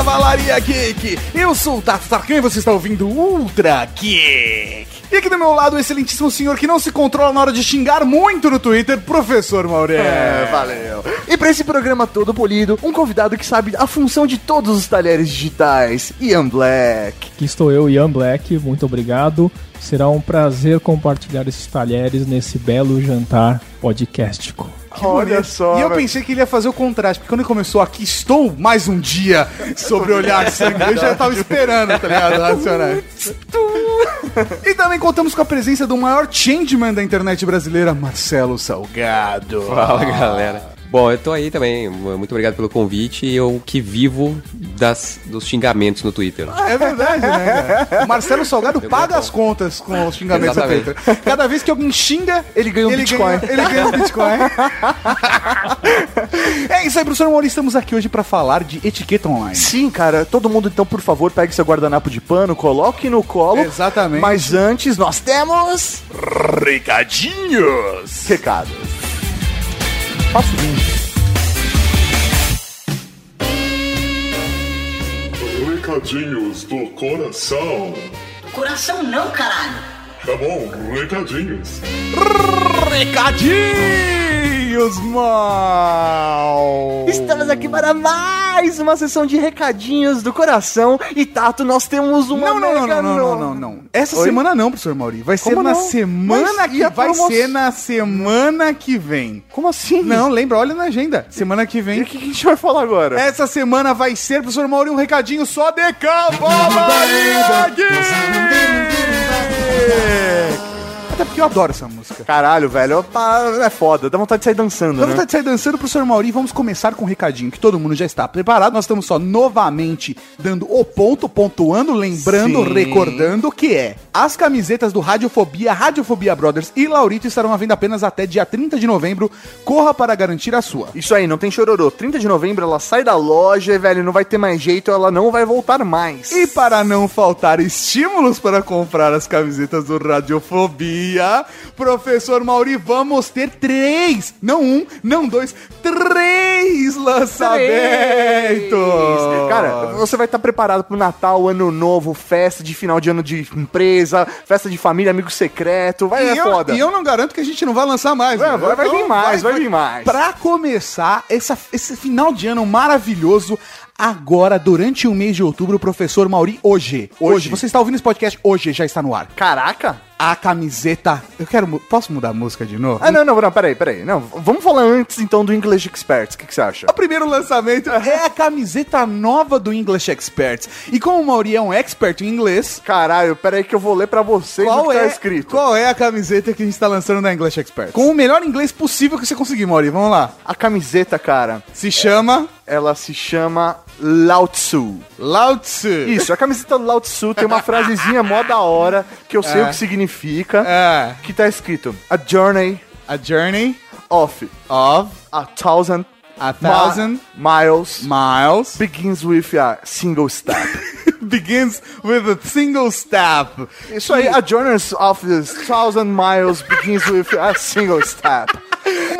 Cavalaria Geek. Eu sou o Tato Tarkan e você está ouvindo Ultra Geek. E aqui do meu lado, o excelentíssimo senhor que não se controla na hora de xingar muito no Twitter, Professor Mauré. É, valeu. E pra esse programa todo polido, um convidado que sabe a função de todos os talheres digitais, Ian Black. Aqui estou eu, Ian Black, muito obrigado. Será um prazer compartilhar esses talheres nesse belo jantar podcastico. Olha bonito. só. E eu velho. pensei que ele ia fazer o contraste, porque quando ele começou aqui, estou mais um dia sobre olhar sangue. Eu já tava esperando, tá ligado? Racionais. E também contamos com a presença do maior changeman da internet brasileira, Marcelo Salgado. Fala galera. Bom, eu tô aí também. Muito obrigado pelo convite. Eu que vivo das, dos xingamentos no Twitter. Ah, é verdade, né, cara? O Marcelo Salgado paga as contas com os xingamentos Exatamente. Twitter. Cada vez que alguém xinga, Ele ganha um ele Bitcoin. Ganha, ele ganha um Bitcoin. é isso aí, professor Mauri. Estamos aqui hoje pra falar de etiqueta online. Sim, cara, todo mundo então, por favor, pegue seu guardanapo de pano, coloque no colo. Exatamente. Mas antes, nós temos Recadinhos. recados. Faço Recadinhos do coração. Coração não, caralho. Tá bom, recadinhos. Recadinhos, mal. Estamos aqui para mais uma sessão de recadinhos do coração. E Tato, nós temos uma Não, não, não, mega não, não, não, no- não, não. Essa Oi? semana não, professor Mauri. Vai ser Como na não? semana Mas que e vai promo- ser na semana que vem. Como assim? Não, lembra, olha na agenda. Semana que E vem. o que que a gente vai falar agora? Essa semana vai ser, professor Mauri, um recadinho só de Cavalaria Geek. Patrick! Até porque eu adoro essa música. Caralho, velho, é foda, dá vontade de sair dançando, Vamos né? vontade de sair dançando, professor Mauri. Vamos começar com um recadinho que todo mundo já está preparado. Nós estamos só novamente dando o ponto, pontuando, lembrando, Sim. recordando que é as camisetas do Radiofobia, Radiofobia Brothers e Laurito estarão à venda apenas até dia 30 de novembro. Corra para garantir a sua. Isso aí, não tem chororô. 30 de novembro ela sai da loja, e, velho, não vai ter mais jeito, ela não vai voltar mais. E para não faltar estímulos para comprar as camisetas do Radiofobia, professor Mauri, vamos ter três, não um, não dois, três lançamentos. Cara, você vai estar preparado pro Natal, Ano Novo, festa de final de ano de empresa, festa de família, amigo secreto, vai, é e, eu, foda. e eu não garanto que a gente não vai lançar mais. É, né? vai- vai vir mais, vai vir mais. Pra começar, essa, esse final de ano maravilhoso, agora, durante o mês de outubro, o professor Mauri, hoje, hoje, Hoje. você está ouvindo esse podcast, hoje já está no ar. Caraca! A camiseta. Eu quero. mu- Posso mudar a música de novo? Ah, não, não, não, peraí, peraí. Não, vamos falar antes então do English Experts, o que, que você acha? O primeiro lançamento é a camiseta nova do English Experts. E como o Mauri é um expert em inglês, Caralho, peraí que eu vou ler pra vocês o qual que é, tá escrito. qual é a camiseta que a gente está lançando na English Experts? Com o melhor inglês possível que você conseguir, Mauri. Vamos lá. A camiseta, cara, Se chama ela se chama Lao Tzu. Lao Tzu. Isso, a camiseta do Lao Tzu tem uma frasezinha mó da hora, que eu sei É. o que significa, É. que tá escrito A journey A journey of of a thousand, a thousand mi- miles miles begins with a single step. begins with a single step. Isso aí, a journey of this thousand miles begins with a single step.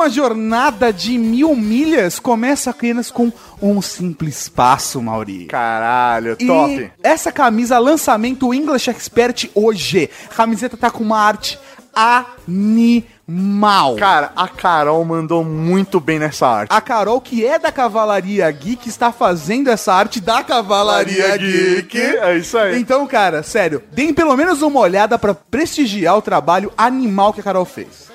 Uma jornada de mil milhas começa apenas com um simples passo, Mauri. Caralho, E top. essa camisa, lançamento English Expert hoje. A camiseta tá com uma arte animal. Cara, a Carol mandou muito bem nessa arte. A Carol, que é da Cavalaria Geek, está fazendo essa arte da Cavalaria Cavalaria Geek. Geek, é isso aí. Então, cara, sério, deem pelo menos uma olhada pra prestigiar o trabalho animal que a Carol fez.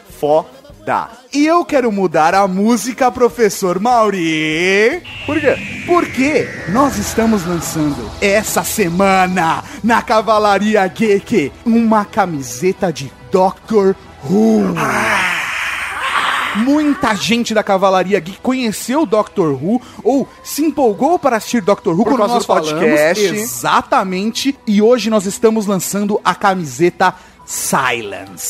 E eu quero mudar a música, professor Mauri. Por quê? Porque nós estamos lançando essa semana na Cavalaria Geek uma camiseta de Doctor Who. Muita gente da Cavalaria Geek conheceu o Doctor Who ou se empolgou para assistir Doctor Who Por quando nós falamos. podcast. Exatamente. E hoje nós estamos lançando a camiseta Silence.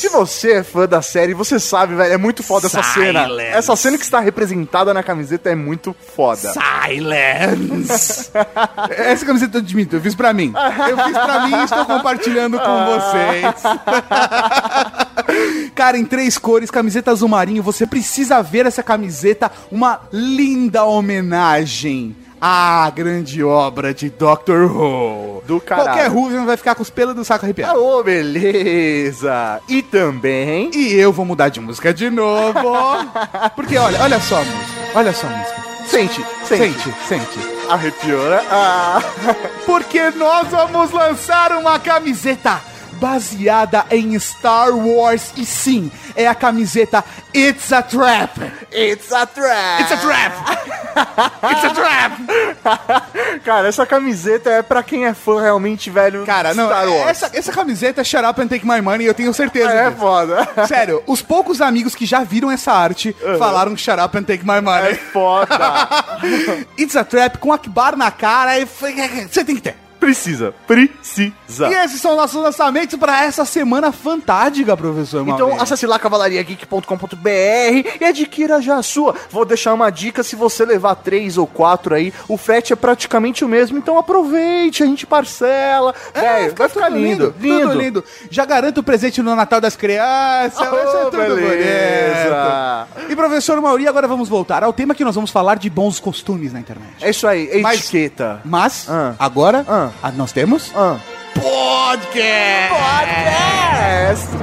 Se você é fã da série, você sabe, velho, é muito foda essa cena. Silence. Essa cena que está representada na camiseta é muito foda. Silence! Essa camiseta eu admito, eu fiz pra mim. Eu fiz pra mim e estou compartilhando com vocês. Cara, em três cores, camiseta azul marinho, você precisa ver essa camiseta, uma linda homenagem a grande obra de Doctor Who. Do caralho. Qualquer Whovian vai ficar com os pelos do saco arrepiado. Ô, beleza! E também. E eu vou mudar de música de novo. Porque olha, olha só a música. Olha só a música. Sente, sente. Sente, sente. Arrepiou, né? Ah. Porque nós vamos lançar uma camiseta baseada em Star Wars. E sim, é a camiseta It's a Trap. It's a trap! It's a Trap. It's a Trap. Cara, essa camiseta é pra quem é fã realmente, velho. Cara, não, Star Wars. essa, essa camiseta é Shut Up and Take My Money, eu tenho certeza. é disso. foda. Sério, os poucos amigos que já viram essa arte falaram Shut Up and Take My É Money. foda. It's a Trap com Akbar na cara e foi- você tem que ter. Precisa. Precisa. E esses são nossos lançamentos pra essa semana fantástica, professor Então Maurício. acesse lá cavalariageek.com.br e adquira já a sua. Vou deixar uma dica, se você levar três ou quatro aí, o frete é praticamente o mesmo, então aproveite, a gente parcela. Velho, vai ficar lindo, lindo. Tudo lindo. Já garanto o presente no Natal das crianças. vai ser Oh, tudo beleza. bonito. E professor Mauri, agora vamos voltar ao tema que nós vamos falar de bons costumes na internet. É isso aí, é Mas- etiqueta. Mas, Ah. agora, Ah. Ah, nós temos Ah. podcast. Podcast!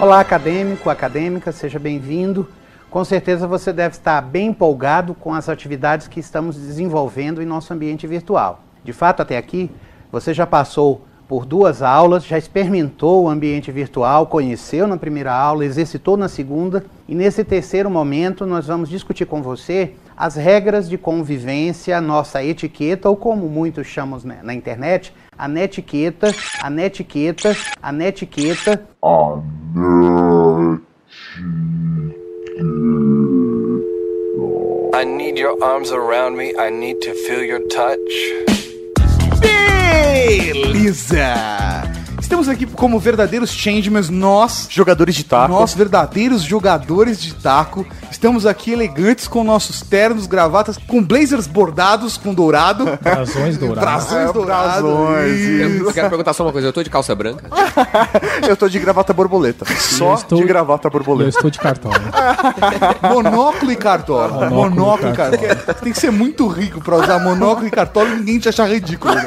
Olá, acadêmico, acadêmica, seja bem-vindo. Com certeza você deve estar bem empolgado com as atividades que estamos desenvolvendo em nosso ambiente virtual. De fato, até aqui, você já passou por duas aulas, já experimentou o ambiente virtual, conheceu na primeira aula, exercitou na segunda, e nesse terceiro momento nós vamos discutir com você as regras de convivência, a nossa etiqueta, ou como muitos chamam né, na internet, a netiqueta, a netiqueta, a netiqueta, I need your arms around me. I need to feel your touch. Beleza! Estamos aqui como verdadeiros changemans, nós, Jogadores de taco. nós verdadeiros jogadores de taco. Estamos aqui elegantes com nossos ternos, gravatas, com blazers bordados com dourado. Brasões dourados. Brasões É, dourados. brasões, isso. Eu quero perguntar só uma coisa. Eu tô de calça branca? Eu tô de gravata borboleta. Só estou- de gravata Eu borboleta. estou de cartola. Monóculo e cartola. Monóculo Monóculo, e cartola. Tem que ser muito rico pra usar monóculo e cartola e ninguém te achar ridículo. né?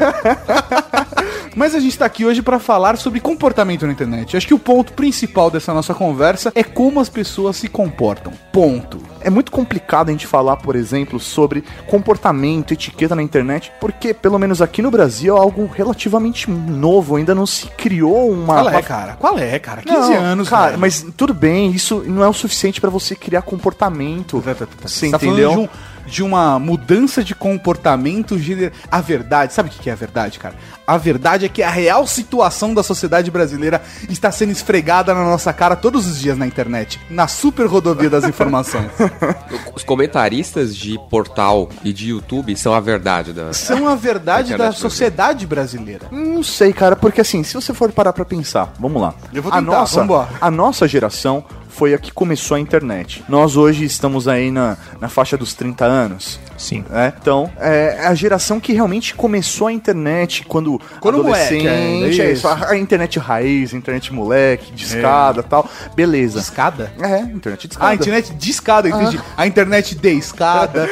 Mas a gente tá aqui hoje pra falar sobre comportamento na internet. Acho que o ponto principal dessa nossa conversa é como as pessoas se comportam. Ponto. É muito complicado a gente falar, por exemplo, sobre comportamento, etiqueta na internet, porque, pelo menos aqui no Brasil, é algo relativamente novo, ainda não se criou uma. Qual é, cara? Qual é, cara? 15 Não, anos, cara. velho. Mas tudo bem, isso não é o suficiente pra você criar comportamento. Você tá entendeu? De, um- uma mudança de comportamento gener... A verdade, sabe o que é a verdade, cara? A verdade é que a real situação da sociedade brasileira está sendo esfregada na nossa cara todos os dias na internet, na super rodovia das informações. Os comentaristas de portal e de YouTube são a verdade da. São a verdade da internet sociedade brasileira. Não sei, cara, porque assim, se você for parar pra pensar, vamos lá. Eu vou a tentar, nossa, vambora. a nossa geração foi a que começou a internet. Nós hoje estamos aí na, na faixa dos 30 anos. Sim. né? Então, é a geração que realmente começou a internet quando, Quando moleque ainda, adolescente, é isso. a, internet raiz, a internet moleque, discada e tal. Beleza. Escada? É, internet discada. Ah, a internet de escada, eu entendi. A internet de escada.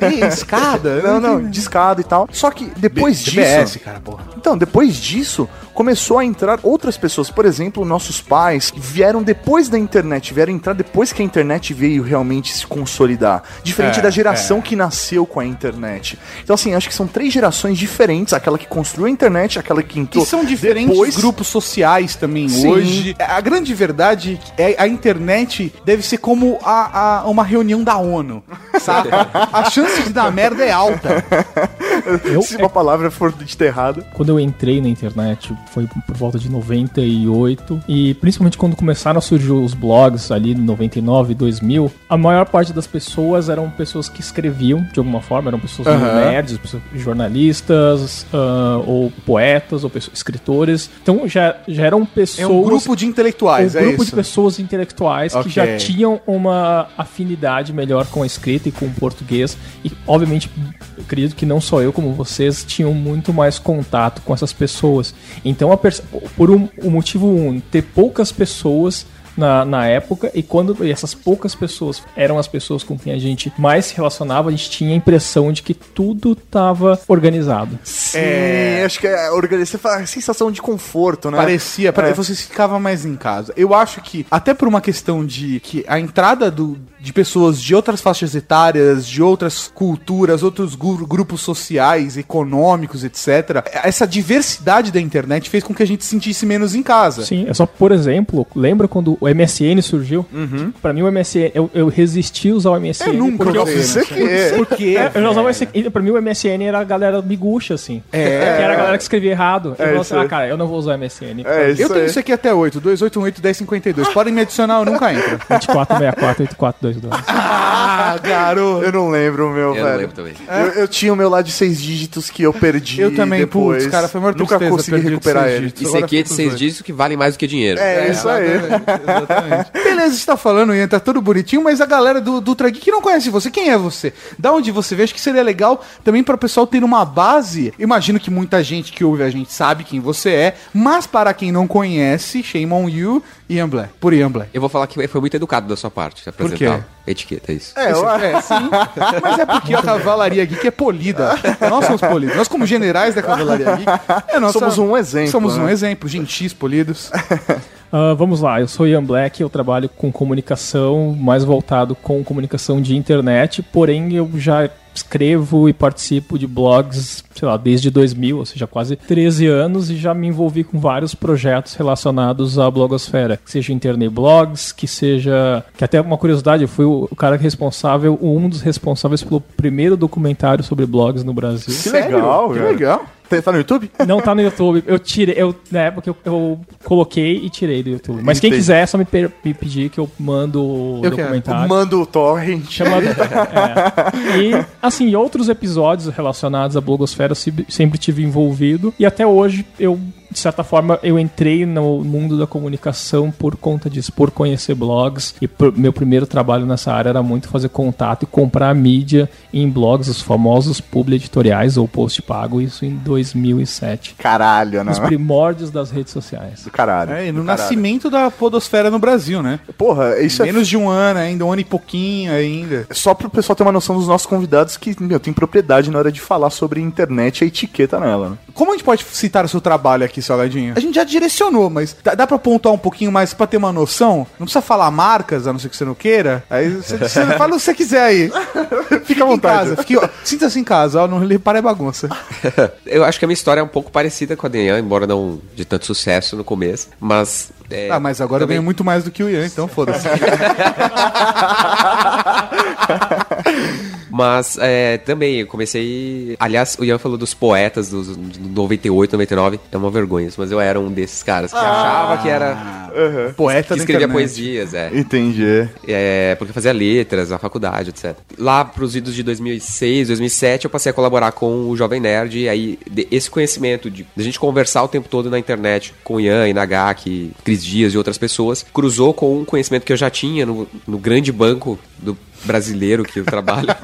de escada? Não, não, entendi. discada e tal. Só que depois B- disso. BBS, cara, porra. Então, depois disso, começou a entrar outras pessoas. Por exemplo, nossos pais que vieram depois da internet, vieram entrar depois que a internet veio realmente se consolidar. Diferente É, da geração que nasceu com a internet. Então, assim, acho que são três gerações diferentes: aquela que construiu a internet, aquela que entrou. E são diferentes depois. grupos sociais também Sim. hoje. A grande verdade é a internet deve ser como a, a- uma reunião da ONU, saca? a chance de dar merda é alta. Eu, Se uma palavra for dita errada. quando eu entrei na internet, foi por volta de 98, e principalmente quando começaram a surgir os blogs ali em 99, 2000, a maior parte das pessoas eram pessoas que escreviam de alguma forma, eram pessoas Aham. nerds, pessoas- jornalistas, ah, ou poetas, ou pessoas, escritores. Então já, já eram pessoas. É um grupo de intelectuais, um é grupo isso. de pessoas intelectuais Ok. que já tinham uma afinidade melhor com a escrita e com o português. E, obviamente, acredito que não só eu, como vocês, tinham muito mais contato com essas pessoas. Então, perce- por um, um motivo um, ter poucas pessoas na, na época, e quando e essas poucas pessoas eram as pessoas com quem a gente mais se relacionava, a gente tinha a impressão de que tudo tava organizado. Sim, acho que é organizar, a sensação de conforto, né? Parecia, pare- É. você ficava mais em casa. Eu acho que, até por uma questão de que a entrada do, de pessoas de outras faixas etárias, de outras culturas, outros gu- grupos sociais, econômicos, etc., essa diversidade da internet fez com que a gente se sentisse menos em casa. Sim, é só, por exemplo, lembra quando o MSN surgiu? Pra mim o MSN, eu, eu resisti a usar o MSN. Eu nunca porque eu, usei, Você que é. Por quê? É, eu já usava esse, pra mim o MSN era a galera miguxa, assim. É. Que era a galera que escrevia errado. Eu falava isso assim, ah, cara, eu não vou usar o MSN. É Eu tenho aí. isso aqui até 8, 2818-1052. Podem me adicionar, eu nunca entro. 2464-8422. Ah, garoto. Eu não lembro o meu, Eu não velho. lembro também. Eu, eu tinha o meu lá de seis dígitos que eu perdi. Eu também, depois. putz, cara, foi uma Nunca tristeza consegui recuperar ele. Isso aqui é de seis dígitos que vale mais do que dinheiro. É, isso aí. Exatamente. Beleza, você tá falando, Ian, tá tudo bonitinho, mas a galera do, do Ultra Geek não conhece você. Quem é você? Da onde você vê? Acho que seria legal também para o pessoal ter uma base. Imagino que muita gente que ouve a gente sabe quem você é, mas para quem não conhece, shame on you, Ian Black. Por Ian Black. Eu vou falar que foi muito educado da sua parte apresentar. Etiqueta, é isso. É, eu, É, sim. Mas é porque a Cavalaria Geek é polida. Nós somos polidos. Nós, como generais da Cavalaria Geek, é nossa- Somos um exemplo, Somos um né? exemplo. Gentis, polidos. Ah, vamos lá, eu sou Ian Black, eu trabalho com comunicação, mais voltado com comunicação de internet, porém eu já escrevo e participo de blogs, sei lá, desde 2000, ou seja, quase 13 anos, e já me envolvi com vários projetos relacionados à blogosfera, que seja Internet Blogs, que seja... que até uma curiosidade, eu fui o cara responsável, um dos responsáveis pelo primeiro documentário sobre blogs no Brasil. Que legal, Que legal. Tá- Tá no YouTube? Não tá no YouTube. Eu tirei, eu, na época eu, eu coloquei e tirei do YouTube. Mas quem Entendi. quiser é só me, per- me pedir que eu mando o Eu quero. documentário. Manda o torrent. Chamado, é. E, assim, outros episódios relacionados à blogosfera eu se- sempre tive envolvido. E até hoje eu, de certa forma, eu entrei no mundo da comunicação por conta disso, por conhecer blogs. E meu primeiro trabalho nessa área era muito fazer contato e comprar mídia em blogs, os famosos publi editoriais ou post pago, isso em 2007. Caralho, né? Os primórdios das redes sociais. Do caralho. É, e no do caralho. nascimento da podosfera no Brasil, né? Porra, isso é Menos de um ano ainda, um ano e pouquinho ainda. só pro pessoal ter uma noção dos nossos convidados que, meu, tem propriedade na hora de falar sobre internet e a etiqueta nela. né? Como a gente pode citar o seu trabalho aqui, Salgadinho? A gente já direcionou, mas dá, dá pra pontuar um pouquinho mais pra ter uma noção? Não precisa falar marcas, a não ser que você não queira. Aí você, você fala o que você quiser aí. Fica à vontade. Sinta-se em casa, ó, não repare a bagunça. Eu acho que a minha história é um pouco parecida com a Daniel, embora não de tanto sucesso no começo. Mas. é, Ah, mas agora eu também- ganho muito mais do que o Ian, então foda-se. Mas é, também, eu comecei. Aliás, o Ian falou dos poetas dos de 98, 99. É uma vergonha isso, mas eu era um desses caras que achava que era. Poeta Que escrevia poesias, é. Entendi. É, porque fazia letras na faculdade, etc. Lá pros idos de 2006, 2007, eu passei a colaborar com o Jovem Nerd. E aí, de- esse conhecimento de, de a gente conversar o tempo todo na internet com o Ian, Inagaki, Cris Dias e outras pessoas, cruzou com um conhecimento que eu já tinha no, no grande banco do brasileiro que eu trabalho.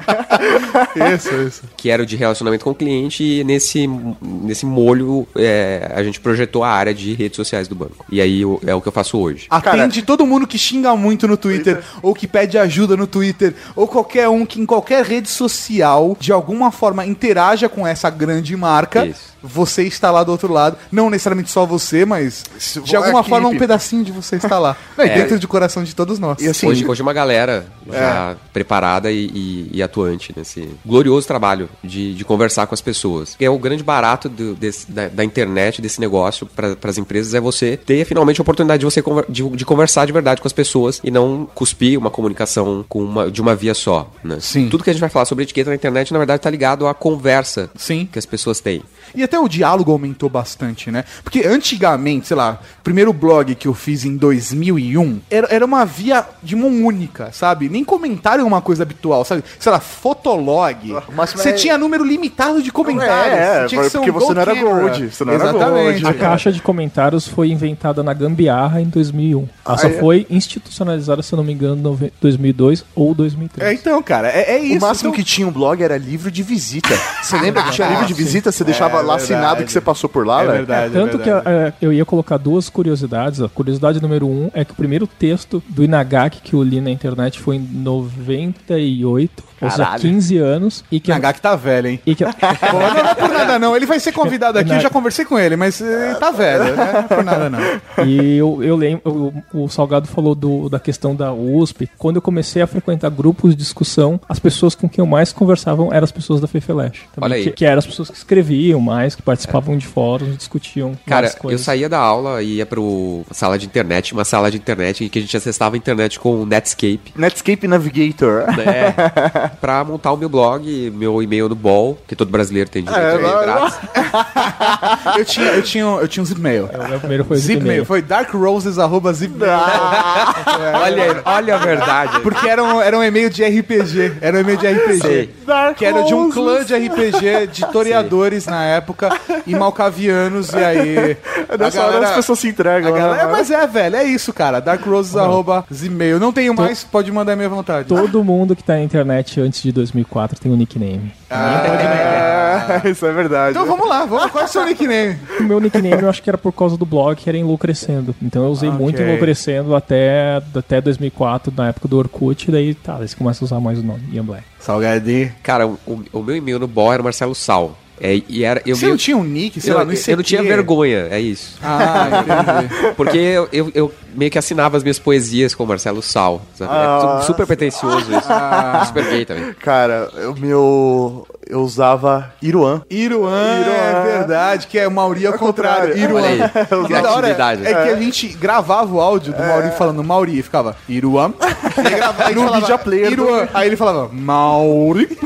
Isso, isso. que era o de relacionamento com o cliente, e nesse, nesse molho é, a gente projetou a área de redes sociais do banco. E aí o- é o que eu faço hoje. Atende todo mundo que xinga muito no Twitter, ou que pede ajuda no Twitter, ou qualquer um que em qualquer rede social, de alguma forma, interaja com essa grande marca. Isso. Você está lá do outro lado. Não necessariamente só você, mas de alguma equipe. forma um pedacinho de você está lá. E É. dentro do coração de todos nós. E assim, hoje, hoje uma galera já preparada e, e- e atuante nesse glorioso trabalho de, de conversar com as pessoas. É o grande barato do- desse- da, da internet, desse negócio para as empresas, é você ter finalmente a oportunidade de você conver- de, de conversar de verdade com as pessoas e não cuspir uma comunicação com uma, de uma via só. Né? Sim. Tudo que a gente vai falar sobre etiqueta na internet, na verdade, está ligado à conversa Sim. que as pessoas têm. E até o diálogo aumentou bastante, né? Porque antigamente, sei lá, o primeiro blog que eu fiz em 2001 era, era uma via de mão única, sabe? Nem comentário é uma coisa habitual, sabe? Sei lá, fotolog. Você é- tinha número limitado de comentários. É, Tinha que ser um porque você não era gold, você não era Exatamente. gold. A caixa de comentários foi inventada na gambiarra em 2001. Ela só Ah, é? foi institucionalizada, se eu não me engano, em 2002 ou 2003. É, então, cara, é, é isso. o máximo então- que tinha um blog era livro de visita. Você lembra que tinha livro de visita? Você deixava É lá verdade. assinado que você passou por lá, É velho? verdade, Tanto é que verdade. é, eu ia colocar duas curiosidades. A curiosidade número um é que o primeiro texto do Inagaki que eu li na internet foi em 98, ou seja, Caralho. 15 anos. E que, Nagaki tá velho, hein? e que Pô, não, não é por nada não, ele vai ser convidado aqui, eu já conversei com ele, mas ele tá velho, né? Não é por nada não. E eu, eu lembro, o, o Salgado falou do, da questão da USP. Quando eu comecei a frequentar grupos de discussão, as pessoas com quem eu mais conversavam eram as pessoas da Fefeleche. Olha aí. Que, que eram as pessoas que escreviam mais, que participavam de fóruns, discutiam Cara, eu saía da aula e ia pro sala de internet, uma sala de internet em que a gente acessava a internet com o Netscape, Netscape Navigator. Né? pra montar o meu blog, meu e-mail no BOL, que todo brasileiro tem direito É, lá- grátis. Eu tinha, eu tinha, eu tinha um Zipmail. O meu primeiro foi Zipmail, Zipmail. foi darkroses.zipmail. Olha, aí, olha a verdade. Porque era um, era um e-mail de RPG. Era um e-mail de RPG. Que era de um clã de RPG de toreadores na época e malcavianos. E aí. É Nessa hora as pessoas se entregam. a galera- né? é, mas é, velho, é isso, cara. Darkroses.zmail. Não tenho mais, pode mandar minha vontade. Todo mundo que tá na internet antes de 2004 tem um nickname. É, isso é verdade. Então vamos lá, vamos. Qual é o seu nickname? O meu nickname eu acho que era por causa do blog, que era Enlouquecendo. Então eu usei Ok. muito Enlouquecendo até, até 2004, na época do Orkut, e daí tá, daí você começa a usar mais o nome, Ian Black. Salgadinho. Cara, o, o meu e-mail no BOL era Marcelo Sal. É, e era, eu Você meio- não tinha um nick, sei eu, lá, no eu ICQ? não tinha vergonha, é isso. Ah, entendi. Porque eu, eu, eu meio que assinava as minhas poesias com o Marcelo Sal. Sabe? Ah. É su- super pretencioso isso. Super gay também. Cara, o meu. Eu usava Iruan. Iruan, é verdade, que é o Mauri ao contrário. contrário. Iruan. Olha aí, é é que a gente gravava o áudio do Mauri falando Mauri e ficava Iruan. E aí gravava, aí No falava, media player do- Iruan. Aí ele falava Mauri.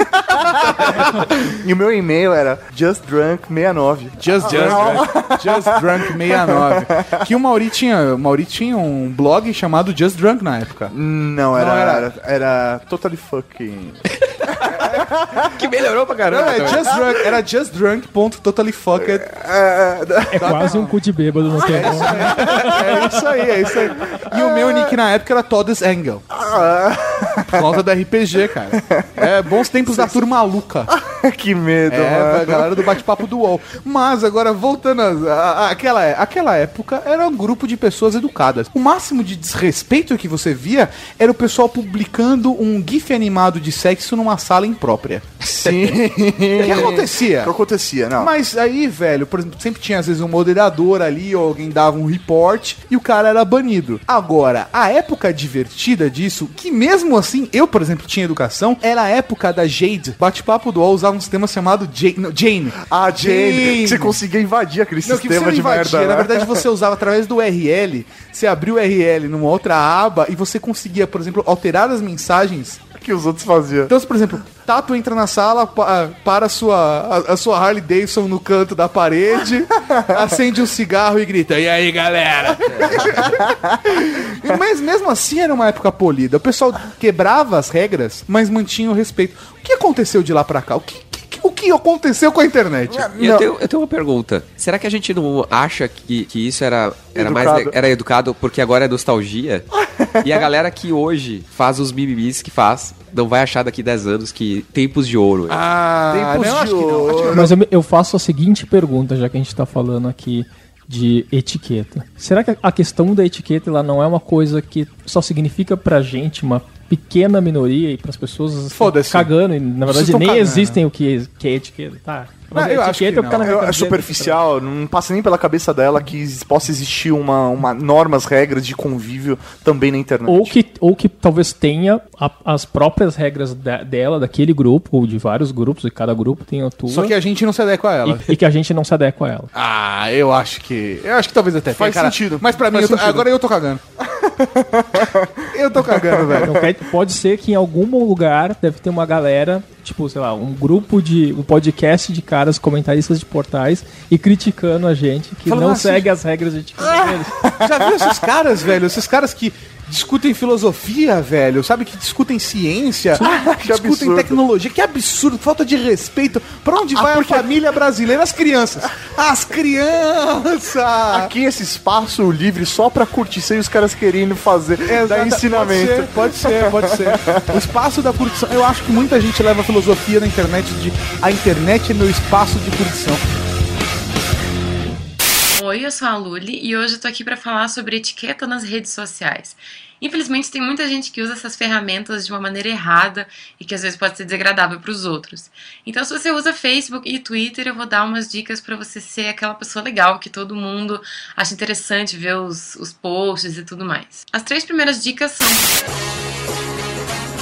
E o meu e-mail era justdrunk69. Just Drunk. Just Drunk 69. Que o Mauri tinha, o Mauri tinha um blog chamado Just Drunk na época. Não, era, Não, era- era... era totally fucking. Que melhorou pra Não, caramba. é just drunk, era justdrunk.totallyfucked. É quase um cu de bêbado no tempo. É isso aí, é isso aí. E o meu nick na época era Todd's Angel. Por conta do RPG, cara. É bons tempos da turma maluca. que medo, É, mano. a galera do bate-papo do UOL. Mas agora, voltando a, a- a- àquela, aquela época, era um grupo de pessoas educadas. O máximo de desrespeito que você via era o pessoal publicando um gif animado de sexo numa sala imprópria. Sim. O que acontecia? O que acontecia, não. Mas aí, velho, por exemplo, sempre tinha às vezes um moderador ali, ou alguém dava um report e o cara era banido. Agora, a época divertida disso, que mesmo assim, eu, por exemplo, tinha educação, era a época da Jade. Bate-papo do UOL usava um sistema chamado Jane. não, Jane. Ah, Jane, que você conseguia invadir aquele Não, que você sistema não de invadia, merda. na verdade você usava através do URL, você abriu o URL numa outra aba e você conseguia, por exemplo, alterar as mensagens que os outros faziam. então, por exemplo, Tato entra na sala, pa- para a sua, a, a sua Harley Davidson no canto da parede, acende um cigarro e grita: E aí, galera? mas mesmo assim era uma época polida. O pessoal quebrava as regras, mas mantinha o respeito. O que aconteceu de lá pra cá? O que- o que aconteceu com a internet? E eu tenho, eu tenho uma pergunta. Será que a gente não acha que, que isso era, era mais Educado. le- era educado porque agora é nostalgia? e a galera que hoje faz os mimimis que faz, não vai achar daqui 10 anos que tempos de ouro. Ah, Tempos não, de acho que não. Acho que não. Mas eu, eu faço a seguinte pergunta, já que a gente tá falando aqui de etiqueta. Será que a questão da etiqueta ela não é uma coisa que só significa pra gente uma pequena minoria e pras pessoas estão Foda-se. cagando e na verdade nem cagando. existem o que, que é etiqueta, tá? Mas Não, eu a acho que é cara não. na É, é superficial, não passa nem pela cabeça dela que possa existir uma, uma normas, regras de convívio também na internet. Ou que, ou que talvez tenha a- as próprias regras da- dela, daquele grupo, ou de vários grupos, e cada grupo tem a tua. Só que a gente não se adequa a ela. e, e que a gente não se adequa a ela. Ah, eu acho que. Eu acho que talvez até Faz tenha, cara. sentido. Mas pra mim, eu tô- agora eu tô cagando. eu tô cagando, velho. Quer- pode ser que em algum lugar deve ter uma galera, tipo, sei lá, um grupo de. um podcast de caras comentaristas de portais e criticando a gente que Falando não assim, segue as regras de deles. Já viu esses caras, velho? Esses caras que discutem filosofia, velho, sabe? Que discutem ciência, que discutem absurdo. tecnologia. Que absurdo, falta de respeito. Pra onde vai porque- a família brasileira? As crianças. As crianças! Aqui esse espaço livre só pra curtição e os caras querendo fazer, dar Exata- ensinamento. Pode ser, pode ser, pode ser. O espaço da curtição. Eu acho que muita gente leva filosofia na internet de a internet é meu espaço de curtição. Oi, eu sou a Luli e hoje eu tô aqui para falar sobre etiqueta nas redes sociais. Infelizmente, tem muita gente que usa essas ferramentas de uma maneira errada e que às vezes pode ser desagradável para os outros. Então, se você usa Facebook e Twitter, eu vou dar umas dicas para você ser aquela pessoa legal que todo mundo acha interessante ver os, os posts e tudo mais. As três primeiras dicas são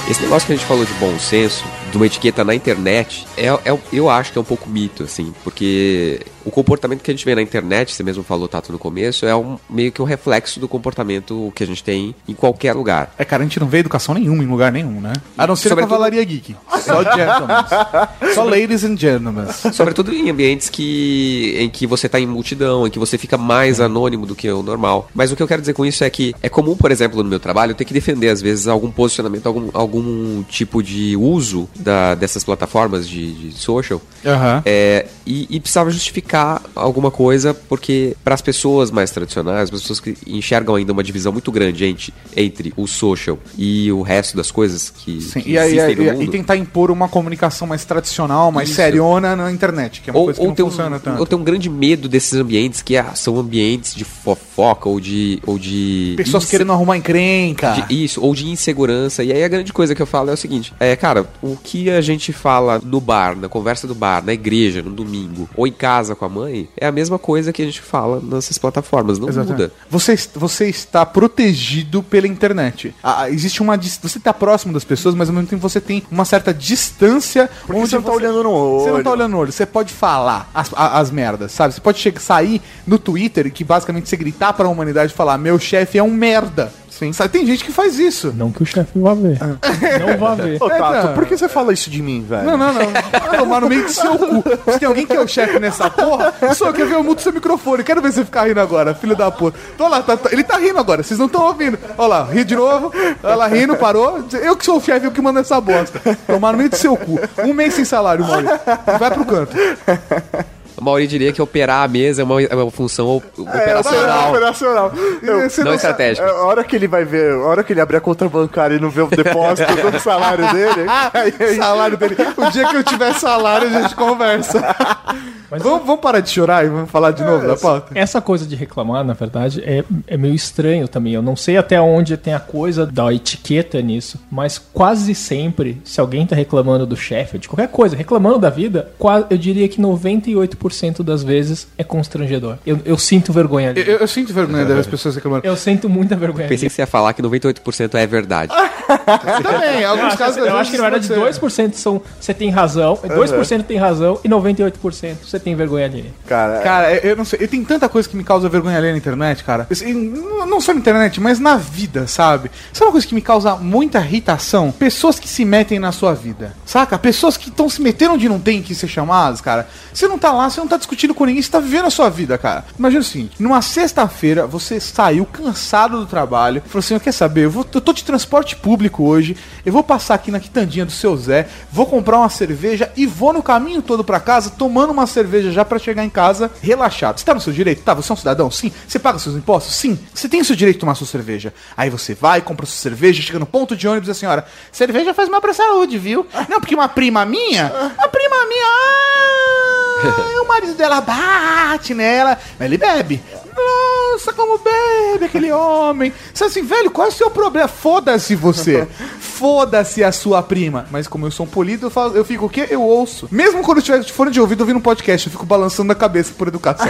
Esse negócio que a gente falou de bom senso, de uma etiqueta na internet, é, é- eu acho que é um pouco mito, assim, porque o comportamento que a gente vê na internet, você mesmo falou, Tato, no começo, é um, meio que um reflexo do comportamento que a gente tem em qualquer lugar. É, cara, a gente não vê educação nenhuma em lugar nenhum, né? A não ser a Sobretudo- Cavalaria Geek. Só gentlemen. Só ladies and gentlemen. Sobretudo em ambientes que, em que você tá em multidão, em que você fica mais anônimo do que o normal. Mas o que eu quero dizer com isso é que é comum, por exemplo, no meu trabalho, eu ter que defender, às vezes, algum posicionamento, algum, algum tipo de uso da, dessas plataformas de, de social. Aham. É, e, e precisava justificar alguma coisa, porque para as pessoas mais tradicionais, as pessoas que enxergam ainda uma divisão muito grande entre, entre o social e o resto das coisas que, Sim, que e, existem no e- mundo. e tentar impor uma comunicação mais tradicional, mais Isso. seriona na internet, que é uma ou, coisa que não funciona um, tanto. ou tem um grande medo desses ambientes que ah, são ambientes de fofoca ou de. Ou de Pessoas querendo arrumar encrenca. de- isso, ou de insegurança. E aí a grande coisa que eu falo é o seguinte: é, cara, o que a gente fala no bar, na conversa do bar, na igreja, no domingo, ou em casa com a mãe, é a mesma coisa que a gente fala nessas plataformas. Não Exatamente. muda. Você, você está protegido pela internet. Ah, existe uma você está próximo das pessoas, mas ao mesmo tempo você tem uma certa distância Porque você não tá olhando no Você não olho. tá olhando no olho. Você pode falar as, as merdas, sabe? Você pode chegar, sair no Twitter e que basicamente você gritar para a humanidade e falar: "Meu chefe é um merda". Sim, sabe? Tem gente que faz isso. Não que o chefe vá ver. Não vá ver. Ô, Tato, por que você fala isso de mim, velho? Não, não, não. Vai tomar no meio do seu cu. Se tem alguém que é o chefe nessa porra, só quer ver eu mudo seu microfone. Quero ver você ficar rindo agora, filho da puta. Tô lá, tá- tá- ele tá rindo agora, vocês não estão ouvindo. Olha lá, ri de novo. Olha lá, rindo, parou. Eu que sou o chefe, eu que mando essa bosta. Tomar no meio do seu cu. Um mês sem salário, Mauri. Vai pro canto. A maioria diria que operar a mesa é uma, é uma função op- É, operacional. operacional. Eu- Você não estratégica. É, A hora que ele vai ver, a hora que ele abrir a conta bancária e não ver o depósito do salário dele, aí, aí, Salário dele. O dia que eu tiver salário, a gente conversa. Vamos, vamos parar de chorar e vamos falar de novo da pauta? Essa coisa de reclamar, na verdade, é, é meio estranho também. Eu não sei até onde tem a coisa da etiqueta nisso, mas quase sempre, se alguém tá reclamando do chefe, de qualquer coisa, reclamando da vida, eu diria que 98% das vezes é constrangedor. Eu, eu sinto vergonha ali. Eu, eu- eu sinto vergonha das pessoas reclamando. Eu sinto muita vergonha ali. Pensei que você ia falar que 98% é verdade. Também, em alguns casos. Eu acho que na verdade 2% são você tem razão, 2% tem razão e 98% você tem vergonha ali. cara, Cara, eu eu não sei. Eu tenho tanta coisa que me causa vergonha ali na internet, cara. Assim, não não só na internet, mas na vida, sabe? Sabe uma coisa que me causa muita irritação? Pessoas que se metem na sua vida. Saca? Pessoas que estão se metendo onde não tem que ser chamadas, cara. Você não tá lá, você não tá discutindo com ninguém, você tá vivendo a sua vida, cara. Imagina o seguinte: numa sexta-feira, você saiu cansado do trabalho, falou assim: Eu quer saber? Eu, vou, eu tô de transporte público hoje, eu vou passar aqui na quitandinha do seu Zé, vou comprar uma cerveja e vou no caminho todo pra casa tomando uma cerveja já pra chegar em casa relaxado. Você tá no seu direito? Tá, você é um cidadão? Sim. Você paga seus impostos? Sim. Você tem o seu direito de tomar sua cerveja. Aí você vai, compra sua cerveja, chega no ponto de ônibus e a senhora, cerveja faz mal pra saúde, viu? Não, porque uma prima minha, uma prima minha, ah, o marido dela bate nela, mas ele bebe. Nossa, como bebe aquele homem. Você assim, velho, qual é o seu problema? Foda-se você. Foda-se a sua prima. Mas como eu sou um polido, eu, falo, eu fico o quê? Eu ouço. Mesmo quando eu estiver de fone de ouvido ouvindo um podcast, eu fico balançando a cabeça por educação.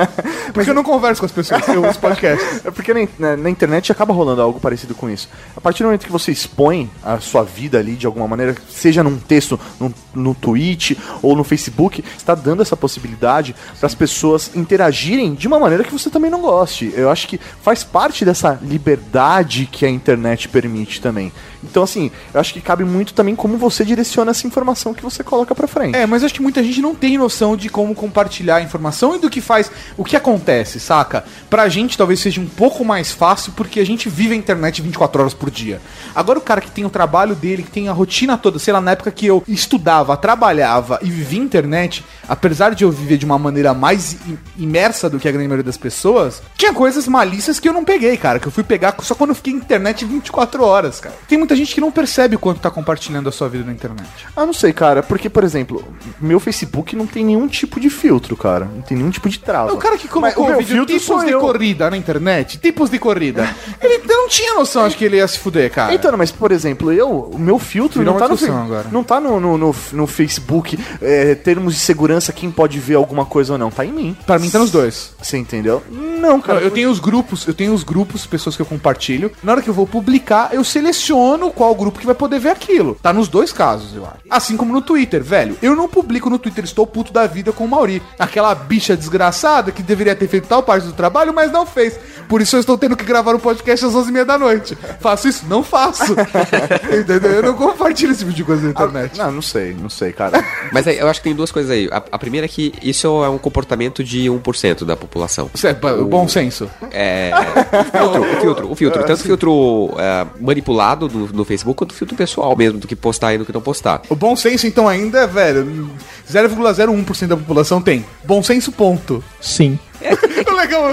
Porque eu não converso com as pessoas, eu ouço podcast. É porque na, na- na internet acaba rolando algo parecido com isso. A partir do momento que você expõe a sua vida ali de alguma maneira, seja num texto, num, no tweet ou no Facebook, está dando essa possibilidade para as pessoas interagirem de uma maneira que você também não goste. Eu acho que faz parte dessa liberdade que a internet permite também. Então, assim, eu acho que cabe muito também como você direciona essa informação que você coloca pra frente. É, mas eu acho que muita gente não tem noção de como compartilhar a informação e do que faz, o que acontece, saca? Pra gente talvez seja um pouco mais fácil porque a gente vive a internet 24 horas por dia. Agora o cara que tem o trabalho dele, que tem a rotina toda, sei lá, na época que eu estudava, trabalhava e vivia internet, apesar de eu viver de uma maneira mais im- imersa do que a grande maioria das pessoas, tinha coisas malícias que eu não peguei, cara, que eu fui pegar só quando eu fiquei internet 24 horas, cara. Tem muita gente que não percebe quanto tá compartilhando a sua vida na internet. Ah, não sei, cara, porque, por exemplo, meu Facebook não tem nenhum tipo de filtro, cara. Não tem nenhum tipo de trava. O cara que colocou o vídeo tipos de eu. corrida na internet, tipos de corrida, ele não tinha noção, acho que ele ia se fuder, cara. Então, mas por exemplo, eu, o meu filtro Virou não tá, no, agora. não tá no, no, no, no Facebook, é, termos de segurança, quem pode ver alguma coisa ou não. Tá em mim. Pra mim tá nos dois. Você entendeu? Não, Não, cara. eu tenho os grupos, eu tenho os grupos, pessoas que eu compartilho. Na hora que eu vou publicar, eu seleciono qual grupo que vai poder ver aquilo. Tá nos dois casos, eu acho. Assim como no Twitter, velho. Eu não publico no Twitter, estou puto da vida com o Mauri. Aquela bicha desgraçada que deveria ter feito tal parte do trabalho, mas não fez. Por isso eu estou tendo que gravar um podcast às 11h30 da noite. Faço isso? Não faço. Entendeu? Eu não compartilho esse tipo de coisa na internet. Não, não sei, não sei, cara. Mas aí, eu acho que tem duas coisas aí. A, a primeira é que isso é um comportamento de 1% da população. Isso é ba- bom senso. É. O filtro, o filtro, o filtro. Tanto filtro é, manipulado no, no Facebook quanto filtro pessoal mesmo, do que postar e do que não postar. O bom senso, então, ainda, é, velho, 0,01% da população tem. Bom senso, ponto. Sim. Legal.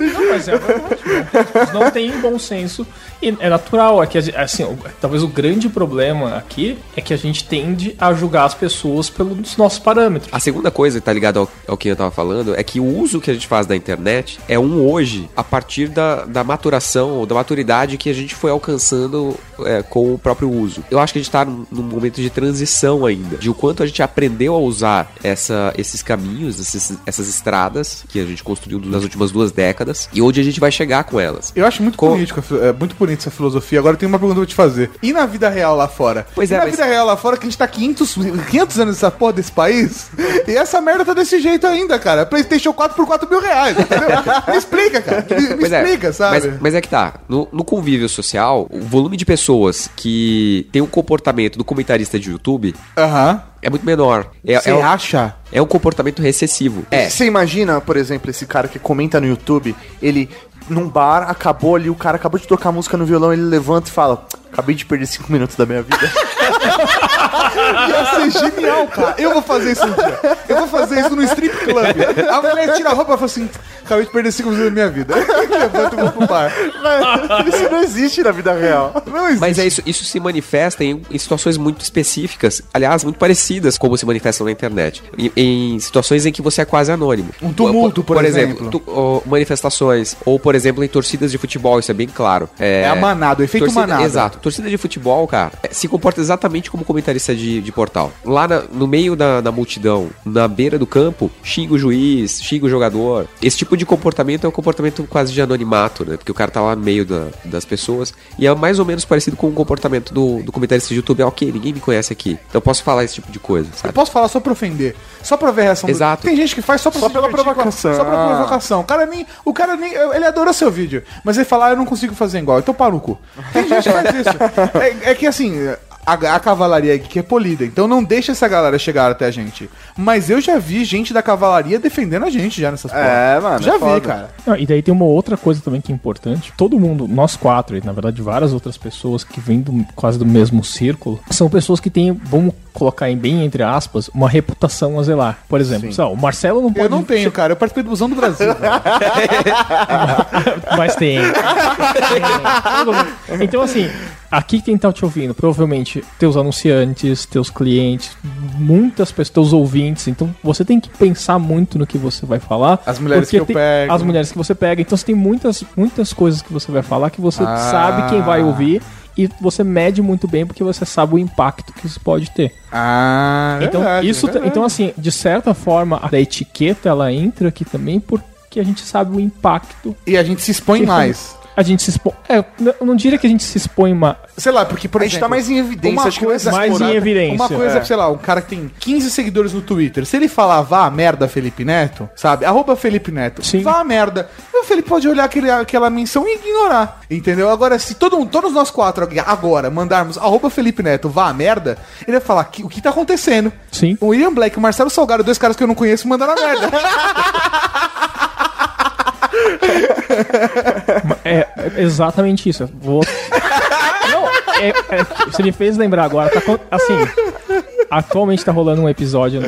Não, mas é verdade, né? Não tem bom senso. E é natural, é que assim, o- talvez o grande problema aqui é que a gente tende a julgar as pessoas pelos nossos parâmetros. A segunda coisa que tá ligada ao, ao que eu tava falando é que o uso que a gente faz da internet é um hoje a partir da, da maturação ou da maturidade que a gente foi alcançando é, com o próprio uso. Eu acho que a gente tá num, num momento de transição ainda, de o quanto a gente aprendeu a usar essa, esses caminhos, esses- essas estradas que a gente construiu nas últimas duas décadas e onde a gente vai chegar com elas. Eu acho muito político, é muito bonito essa filosofia. Agora tem uma pergunta pra te fazer. E na vida real lá fora? Pois e é, na mas- vida real lá fora que a gente tá 500, 500 anos nessa porra desse país e essa merda tá desse jeito ainda, cara. PlayStation 4 por 4 mil reais, entendeu? me explica, cara. Me, me é, explica, sabe? Mas, mas é que tá. No, no convívio social, o volume de pessoas que tem um comportamento do comentarista de YouTube Aham. É muito menor. É, Você é, acha? é um comportamento recessivo. É. Você imagina, por exemplo, esse cara que comenta no YouTube, ele num bar, acabou ali, o cara acabou de tocar música no violão, ele levanta e fala: Acabei de perder cinco minutos da minha vida. Ia ser genial, cara. Eu vou fazer isso um dia. Eu vou fazer isso no strip club. A mulher tira a roupa e fala assim: acabei de perder 5 minutos da minha vida. Levanta e vou pro bar. Isso não existe na vida real. Não existe. Mas é isso, isso se manifesta em, em situações muito específicas, aliás, muito parecidas como se manifestam na internet. Em, em situações em que você é quase anônimo. Um tumulto, por exemplo. tu- ó, manifestações, ou por exemplo, em torcidas de futebol, isso é bem claro. É a manada, o efeito torcida- manada. Exato. Torcida de futebol, cara, é, se comporta exatamente como comentarista de, de portal. Lá na- no meio da, da multidão, na beira do campo, xinga o juiz, xinga o jogador. Esse tipo de comportamento é um comportamento quase de anonimato, né? Porque o cara tá lá no meio da- das pessoas. E é mais ou menos parecido com o comportamento do, do comentarista de YouTube. É ok, ninguém me conhece aqui. Então eu posso falar esse tipo de coisa, Eu sabe? posso falar só pra ofender. Só pra ver a reação Exato. do... Tem gente que faz só, pra Só se pela provocação. Só pela provocação. O cara nem. O cara nem. Ele adora seu vídeo. Mas ele fala, ah, eu não consigo fazer igual. Então para no cu. Tem gente que faz isso. É, é que assim. A, a cavalaria aqui que é polida, então não deixa essa galera chegar até a gente. Mas eu já vi gente da cavalaria defendendo a gente já nessas É, mano, Já é vi, foda. cara. Não, e daí tem uma outra coisa também que é importante. Todo mundo, nós quatro, e na verdade várias outras pessoas que vêm do, quase do mesmo círculo, são pessoas que têm, vamos colocar em bem entre aspas, uma reputação a zelar. Por exemplo, lá, o Marcelo não pode. Eu não tenho, cara. Eu participei do Busão do Brasil. Mas tem. Tem. Então, assim, aqui quem tá te ouvindo, provavelmente teus anunciantes, teus clientes, muitas pessoas, teus ouvintes. Então, você tem que pensar muito no que você vai falar. As mulheres que eu pego. As mulheres que você pega. Então, você tem muitas, muitas coisas que você vai falar que você Ah. sabe quem vai ouvir. E você mede muito bem porque você sabe o impacto que isso pode ter. ah, Então, verdade, isso, verdade. então assim, de certa forma, a etiqueta ela entra aqui também porque a gente sabe o impacto E a gente se expõe mais. A gente se expõe. É, eu não diria que a gente se expõe uma. Sei lá, porque, por A gente tá mais em evidência, uma acho que coisa- vai mais em evidência. Uma coisa, É. sei lá, um cara que tem 15 seguidores no Twitter, se ele falar vá a merda Felipe Neto, sabe? Arroba Felipe Neto, Sim. vá a merda. O Felipe pode olhar aquele, aquela menção e ignorar, entendeu? Agora, se todo, mundo- todos nós quatro agora mandarmos arroba Felipe Neto, vá a merda, ele vai falar que, o que tá acontecendo. Sim. O William Black e o Marcelo Salgado, dois caras que eu não conheço, mandaram a merda. É, é exatamente isso. Vou. Não, é- é- você me fez lembrar agora. Tá, assim, atualmente tá rolando um episódio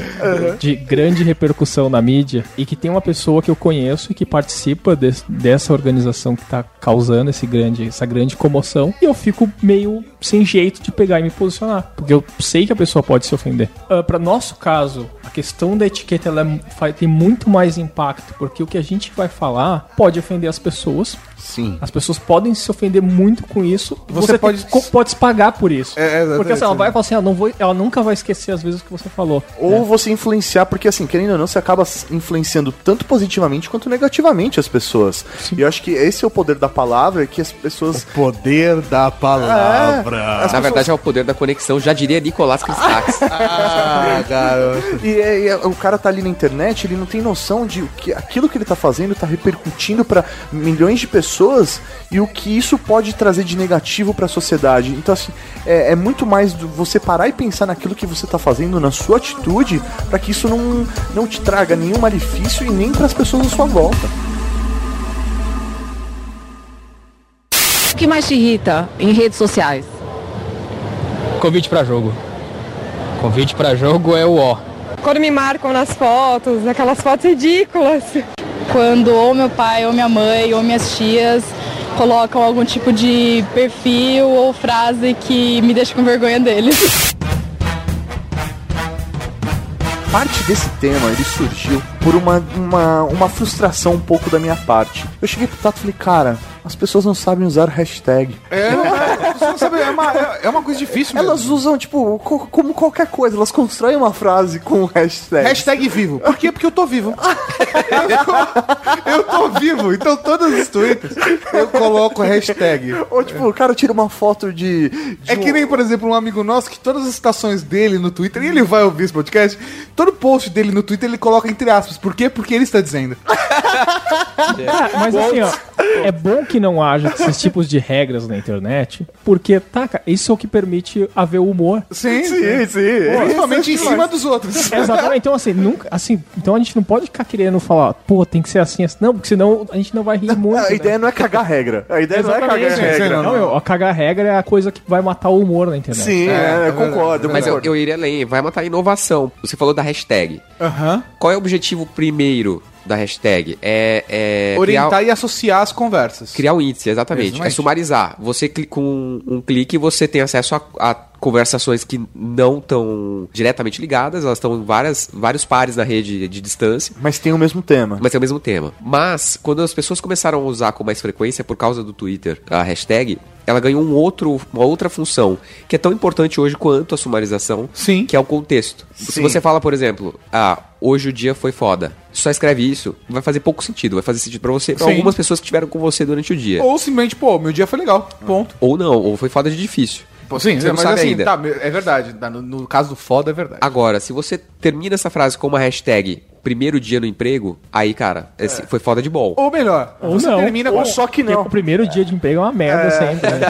de grande repercussão na mídia e que tem uma pessoa que eu conheço e que participa des- dessa organização que tá causando esse grande, essa grande comoção. E eu fico meio sem jeito de pegar e me posicionar. Porque eu sei que a pessoa pode se ofender. Ah, Pra nosso caso, a questão da etiqueta ela é- vai- tem muito mais impacto. Porque o que a gente vai falar pode ofender as pessoas. Sim. As pessoas podem se ofender muito com isso. Você Você, pode- pode, pode se pagar por isso. É, é, porque assim, ela vai falar assim, ela, não vou, ela nunca vai esquecer as vezes que você falou. Ou você influenciar, porque assim, querendo ou não, você acaba influenciando tanto positivamente quanto negativamente as pessoas. E eu acho que esse é o poder da palavra, que as pessoas. Poder da palavra. Na verdade, é o poder da conexão, já diria Nicolás Cristax. Ah, garoto. E, é- e é- o cara tá ali na internet, ele não tem noção de o que aquilo que ele tá fazendo tá repercutindo pra milhões de pessoas e o que isso pode trazer de negativo pra sociedade. Então, assim, é, é muito mais do você parar e pensar naquilo que você tá fazendo, na sua atitude, pra que isso não, não te traga nenhum malefício e nem pras pessoas à sua volta. O que mais te irrita em redes sociais? Convite pra jogo. Convite pra jogo é o ó. Quando me marcam nas fotos, aquelas fotos ridículas. Quando ou meu pai, ou minha mãe, ou minhas tias colocam algum tipo de perfil ou frase que me deixa com vergonha deles. Parte desse tema, ele surgiu por uma, uma, uma frustração um pouco da minha parte. Eu cheguei pro Tato e falei, cara, as pessoas não sabem usar hashtag. É, não sabe, é uma, é- é uma coisa difícil mesmo. Elas usam, tipo, co- como qualquer coisa, elas constroem uma frase com hashtag. Hashtag vivo. Por quê? Porque eu tô vivo. eu tô vivo. Então todos os tweets eu coloco hashtag. Ou tipo, o cara tira uma foto de. de É que um- nem, por exemplo, um amigo nosso que todas as citações dele no Twitter, e ele vai ouvir esse podcast, todo post dele no Twitter ele coloca entre aspas. Por quê? Porque ele está dizendo. Cara, mas assim, ó, é bom que não haja esses tipos de regras na internet, porque, tá, cara, isso é o que permite haver o humor. Sim, Sim, sim. Principalmente em Isso é cima dos outros. Exatamente, então assim, nunca, assim, então a gente não pode ficar querendo falar, pô, tem que ser assim, assim. Não, porque senão a gente não vai rir muito. A né? ideia não é cagar regra. A ideia não é cagar Exatamente. regra. Não, meu, a cagar regra é a coisa que vai matar o humor na internet. Sim, é, eu concordo. Mas eu, eu iria além, vai matar a inovação. Você falou da hashtag. Aham. Qual é o objetivo primeiro da hashtag? É, é Orientar criar, e associar as conversas. criar um índice, exatamente. Exatamente. É sumarizar. Você clica com um, um clique você tem acesso a, a conversações que não estão diretamente ligadas, elas estão em várias, vários pares na rede de distância. Mas tem o mesmo tema. Mas é o mesmo tema. Mas, quando as pessoas começaram a usar com mais frequência por causa do Twitter a hashtag, ela ganhou um outro, uma outra função, que é tão importante hoje quanto a sumarização, Sim. que é o contexto. Se Sim. você fala, por exemplo, ah, hoje o dia foi foda, só escreve isso, vai fazer pouco sentido, vai fazer sentido pra você, pra Sim. algumas pessoas que estiveram com você durante o dia. Ou simplesmente, pô, meu dia foi legal. Ponto. Ou não, ou foi foda de difícil. Pô, sim, Você não mas sabe assim, ainda. tá, é verdade. Tá, No, no caso do foda, é verdade. Agora, se você termina essa frase com uma hashtag primeiro dia no emprego, aí, cara, esse foi foda de bom. Ou melhor, Ou você não. termina com Ou só que Porque não. o primeiro dia de emprego é uma merda sempre, né?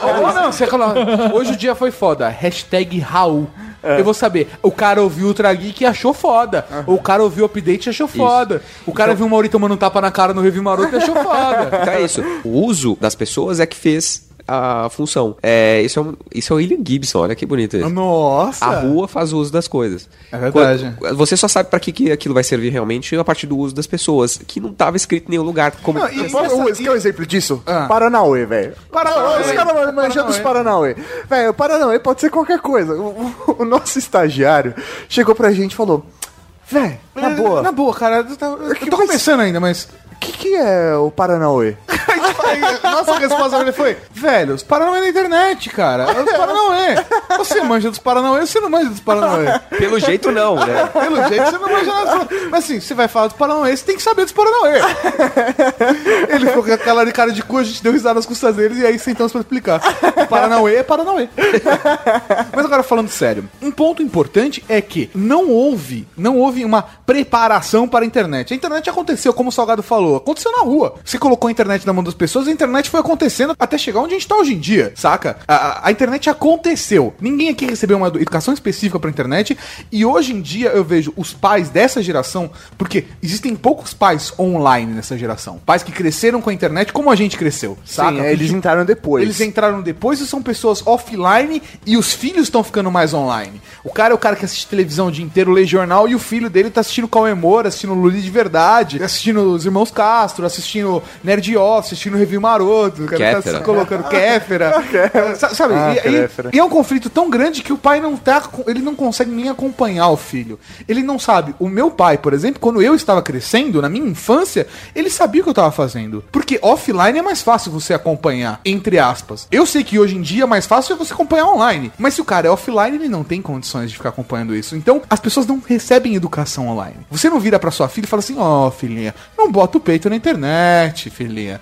Ou não, você coloca. Hoje o dia foi foda. Hashtag Raul. Eu vou saber. O cara ouviu o Ultra Geek e achou foda. Ou o cara ouviu o update e achou foda. O cara viu o Mauri tomando um tapa na cara no review maroto e achou foda. Então é isso. O uso das pessoas é que fez a função. É, isso, é um, isso é o William Gibson, olha que bonito isso. Nossa. A rua faz uso das coisas. É verdade. Quando- você só sabe pra que, que aquilo vai servir realmente a partir do uso das pessoas, que não tava escrito em nenhum lugar. Como... Não, e- Posso- Você quer um exemplo disso? Ah. Paranauê, velho. Paranauê. Os caras manjando os Paranauê. Velho, o Paranauê pode ser qualquer coisa. O, o- nosso estagiário chegou pra gente e falou: Velho, na boa, Na boa, cara. Eu, eu que tô começando ainda, mas. O que, que é o Paranauê? nossa resposta dele foi: velho, os Paranauê na internet, cara. Os Paranauê. Você manja dos Paranauê, você não manja dos Paranauê. Pelo jeito não, né? Pelo jeito você não manja nada. Mas assim, você vai falar dos Paranauê, você tem que saber dos Paranauê. Ele ficou com aquela de cara de cu, a gente deu risada nas custas deles e aí sentamos pra explicar. Paranauê é Paranauê. Mas agora falando sério, um ponto importante é que não houve, não houve uma preparação para a internet. A internet aconteceu, como o Salgado falou, aconteceu na rua. Você colocou a internet na mão das pessoas, a internet foi acontecendo até chegar onde a gente tá hoje em dia, saca? A, a- internet aconteceu. Ninguém aqui recebeu uma educação específica para a internet e hoje em dia eu vejo os pais dessa geração, porque existem poucos pais online nessa geração. Pais que cresceram com a internet como a gente cresceu, saca? Sim, eles entraram depois. Eles entraram depois e são pessoas offline e os filhos estão ficando mais online. O cara é o cara que assiste televisão o dia inteiro, lê jornal e o filho dele tá assistindo Cauê Moura, assistindo Luli de Verdade, assistindo os Irmãos Castro, assistindo Nerd Off, assistindo Review Maroto, o cara tá colocando Kéfera. Sa- Sabe? Ah, e, e- Kéfera. e é um conflito tão grande que o pai não tá, com- ele não consegue nem acompanhar o filho. Ele não sabe. O meu pai, por exemplo, quando eu estava crescendo, na minha infância, ele sabia o que eu estava fazendo. Porque offline é mais fácil você acompanhar, entre aspas. Eu sei que hoje em dia é mais fácil você acompanhar online. Mas se o cara é offline, ele não tem condições de ficar acompanhando isso. Então, as pessoas não recebem educação online. Você não vira pra sua filha e fala assim: ó, filhinha, não bota o peito na internet, filhinha.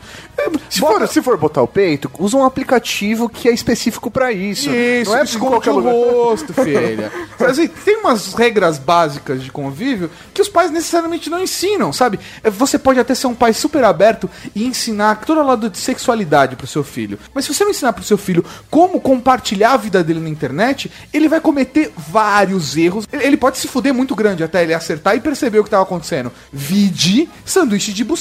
Se for, se for botar o peito, usa um aplicativo que é específico pra isso. Isso, não é esconde o rosto, filha. Assim, tem umas regras básicas de convívio que os pais necessariamente não ensinam, sabe? É, Você pode até ser um pai super aberto e ensinar todo lado de sexualidade pro seu filho. Mas se você não ensinar pro seu filho como compartilhar a vida dele na internet, ele vai cometer vários erros. Ele ele pode se fuder muito grande até ele acertar e perceber o que tava acontecendo. Vide sanduíche de buceta.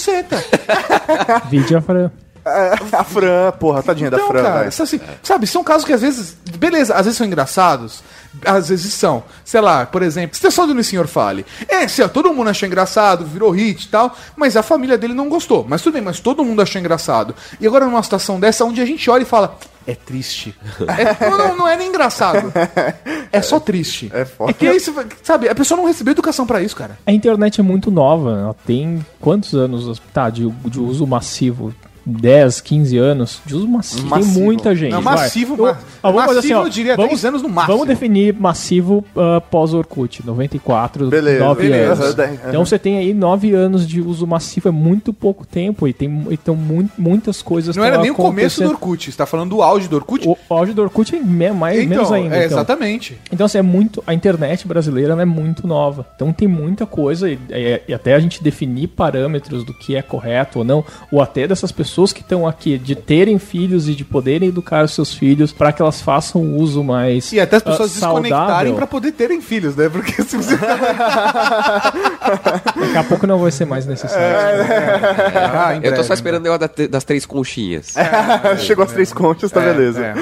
Vídeo para. A Fran, porra, tadinha da Então, Fran, cara, isso assim, sabe, são casos que às vezes, beleza, às vezes são engraçados, às vezes são. Sei lá, por exemplo, pessoal do Senhor Fale. É, ó, todo mundo achou engraçado, virou hit e tal, mas a família dele não gostou. Mas tudo bem, mas todo mundo achou engraçado. E agora numa situação dessa, onde a gente olha e fala, é triste. É- não, não, não é nem engraçado. É só triste. É foda. E que você vai- sabe, a pessoa não recebeu educação pra isso, cara. A internet é muito nova, ela tem quantos anos tá, de, de uso massivo? 10, 15 anos de uso massivo. Massivo. Tem muita gente. Não, vai. massivo, Eu- ma- Ah, vamos fazer assim, massivo ó, eu diria vamos, 10 anos no máximo. Vamos definir massivo ah, pós-Orkut, 94, Beleza, 9 beleza. anos. Aham, dez, Então aham. você tem aí 9 anos de uso massivo, é muito pouco tempo e tem então mu- muitas coisas Não era nem o começo do. Orkut, você tá falando do auge do Orkut. O auge do Orkut é me- mais, Então, menos ainda. é, então. exatamente. Então, assim, é muito. A internet brasileira é muito nova. Então tem muita coisa, e, e- e até a gente definir parâmetros do que é correto ou não, ou até dessas pessoas que estão aqui, de terem filhos e de poderem educar os seus filhos para que elas façam um uso mais. E até as pessoas ah, desconectarem saudável. pra poder terem filhos, né? Porque se você. Daqui a pouco não vai ser mais necessário. Ah, em Eu tô só esperando o negócio da- das três conchinhas. Chegou as três conchas, tá É, beleza. é.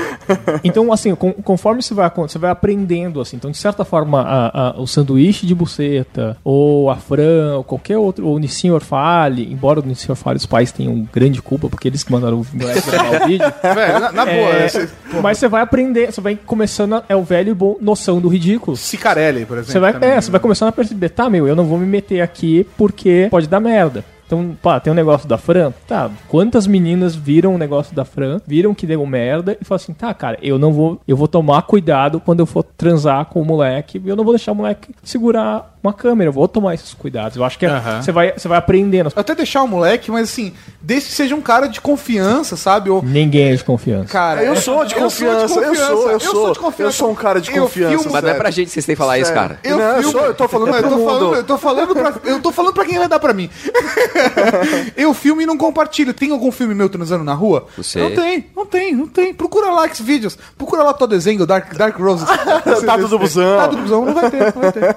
Então, assim, com- conforme você vai, você vai aprendendo, assim, então, de certa forma, a- a- o sanduíche de buceta, ou a Fran, ou qualquer outro, ou o Nissin Orfale, embora o Nissin Orfale os pais tenham grande culpa, porque eles que mandaram o moleque gravar o vídeo. Velho, na, na boa, É, né? Você- mas você vai aprender, você vai começando, a- é o velho e bom noção do ridículo. Cicarelli, por exemplo. Você vai, também, é, né? você vai começando a perceber, tá, meu, eu não vou me meter aqui porque pode dar merda. Então, pá, tem um negócio da Fran. Tá, quantas meninas viram o negócio da Fran, viram que deu merda e falaram assim: tá, cara, eu não vou. Eu vou tomar cuidado quando eu for transar com o moleque. Eu não vou deixar o moleque segurar uma câmera. Eu vou tomar esses cuidados. Eu acho que é- você vai, você vai aprendendo. Até deixar o moleque, mas assim, desde que seja um cara de confiança, sabe? Ou, Ninguém é de confiança. cara, Eu sou de confiança, eu sou, eu sou. de confiança. Eu sou um cara de Eu confiança, filmo- Mas não é pra gente que vocês têm que falar isso, Sério. cara. Eu, Não, eu filmo- sou- eu tô falando eu tô falando, eu tô falando pra, eu tô falando pra quem vai dar pra mim. eu filmo e não compartilho. Tem algum filme meu transando na rua? Não sei. Não tem, não tem, não tem. Procura lá X vídeos. Procura lá todo desenho, Dark, Dark Roses. Tá tudo busão. Tá tudo busão, não vai ter, não vai ter.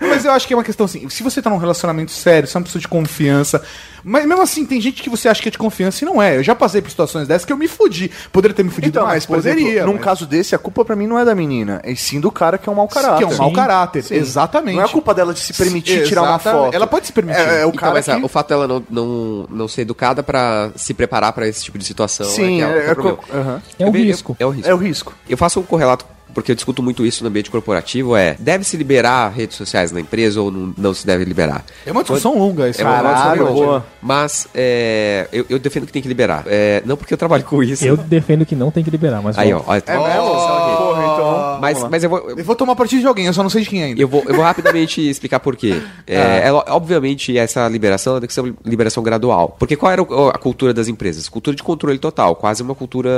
Mas eu acho que é uma questão assim, se você tá num relacionamento sério, você é uma pessoa de confiança, mas mesmo assim, tem gente que você acha que é de confiança e não é. Eu já passei por situações dessas que eu me fudi. Poderia ter me fudido Então, mais, poderia. exemplo, num mas- caso desse, a culpa pra mim não é da menina, e sim do cara que é um mau caráter. Que é um mau Sim. caráter, Sim. exatamente. Não é culpa dela de se permitir tirar uma foto. Ela pode se permitir. É, é o Então, cara mas que... a- o fato dela não, não, não ser educada pra se preparar pra esse tipo de situação Sim, é, que é, é, é um Eu risco. eu- é o risco. É o risco. Eu faço um correlato porque eu discuto muito isso no ambiente corporativo, é deve-se liberar redes sociais na empresa ou não, não se deve liberar? É uma discussão longa isso. É uma Caralho, discussão longa. boa. Mas é, eu, eu defendo que tem que liberar. É, não porque eu trabalho com isso. Eu defendo que não tem que liberar, mas Aí, ó. volta. ó, É mesmo? Porra, então. Mas, mas eu vou. Eu vou tomar partido de alguém, eu só não sei de quem ainda. Eu vou, eu vou rapidamente explicar por quê. É, é lo- obviamente, essa liberação tem que ser uma liberação gradual. Porque qual era a cultura das empresas? Cultura de controle total, quase uma cultura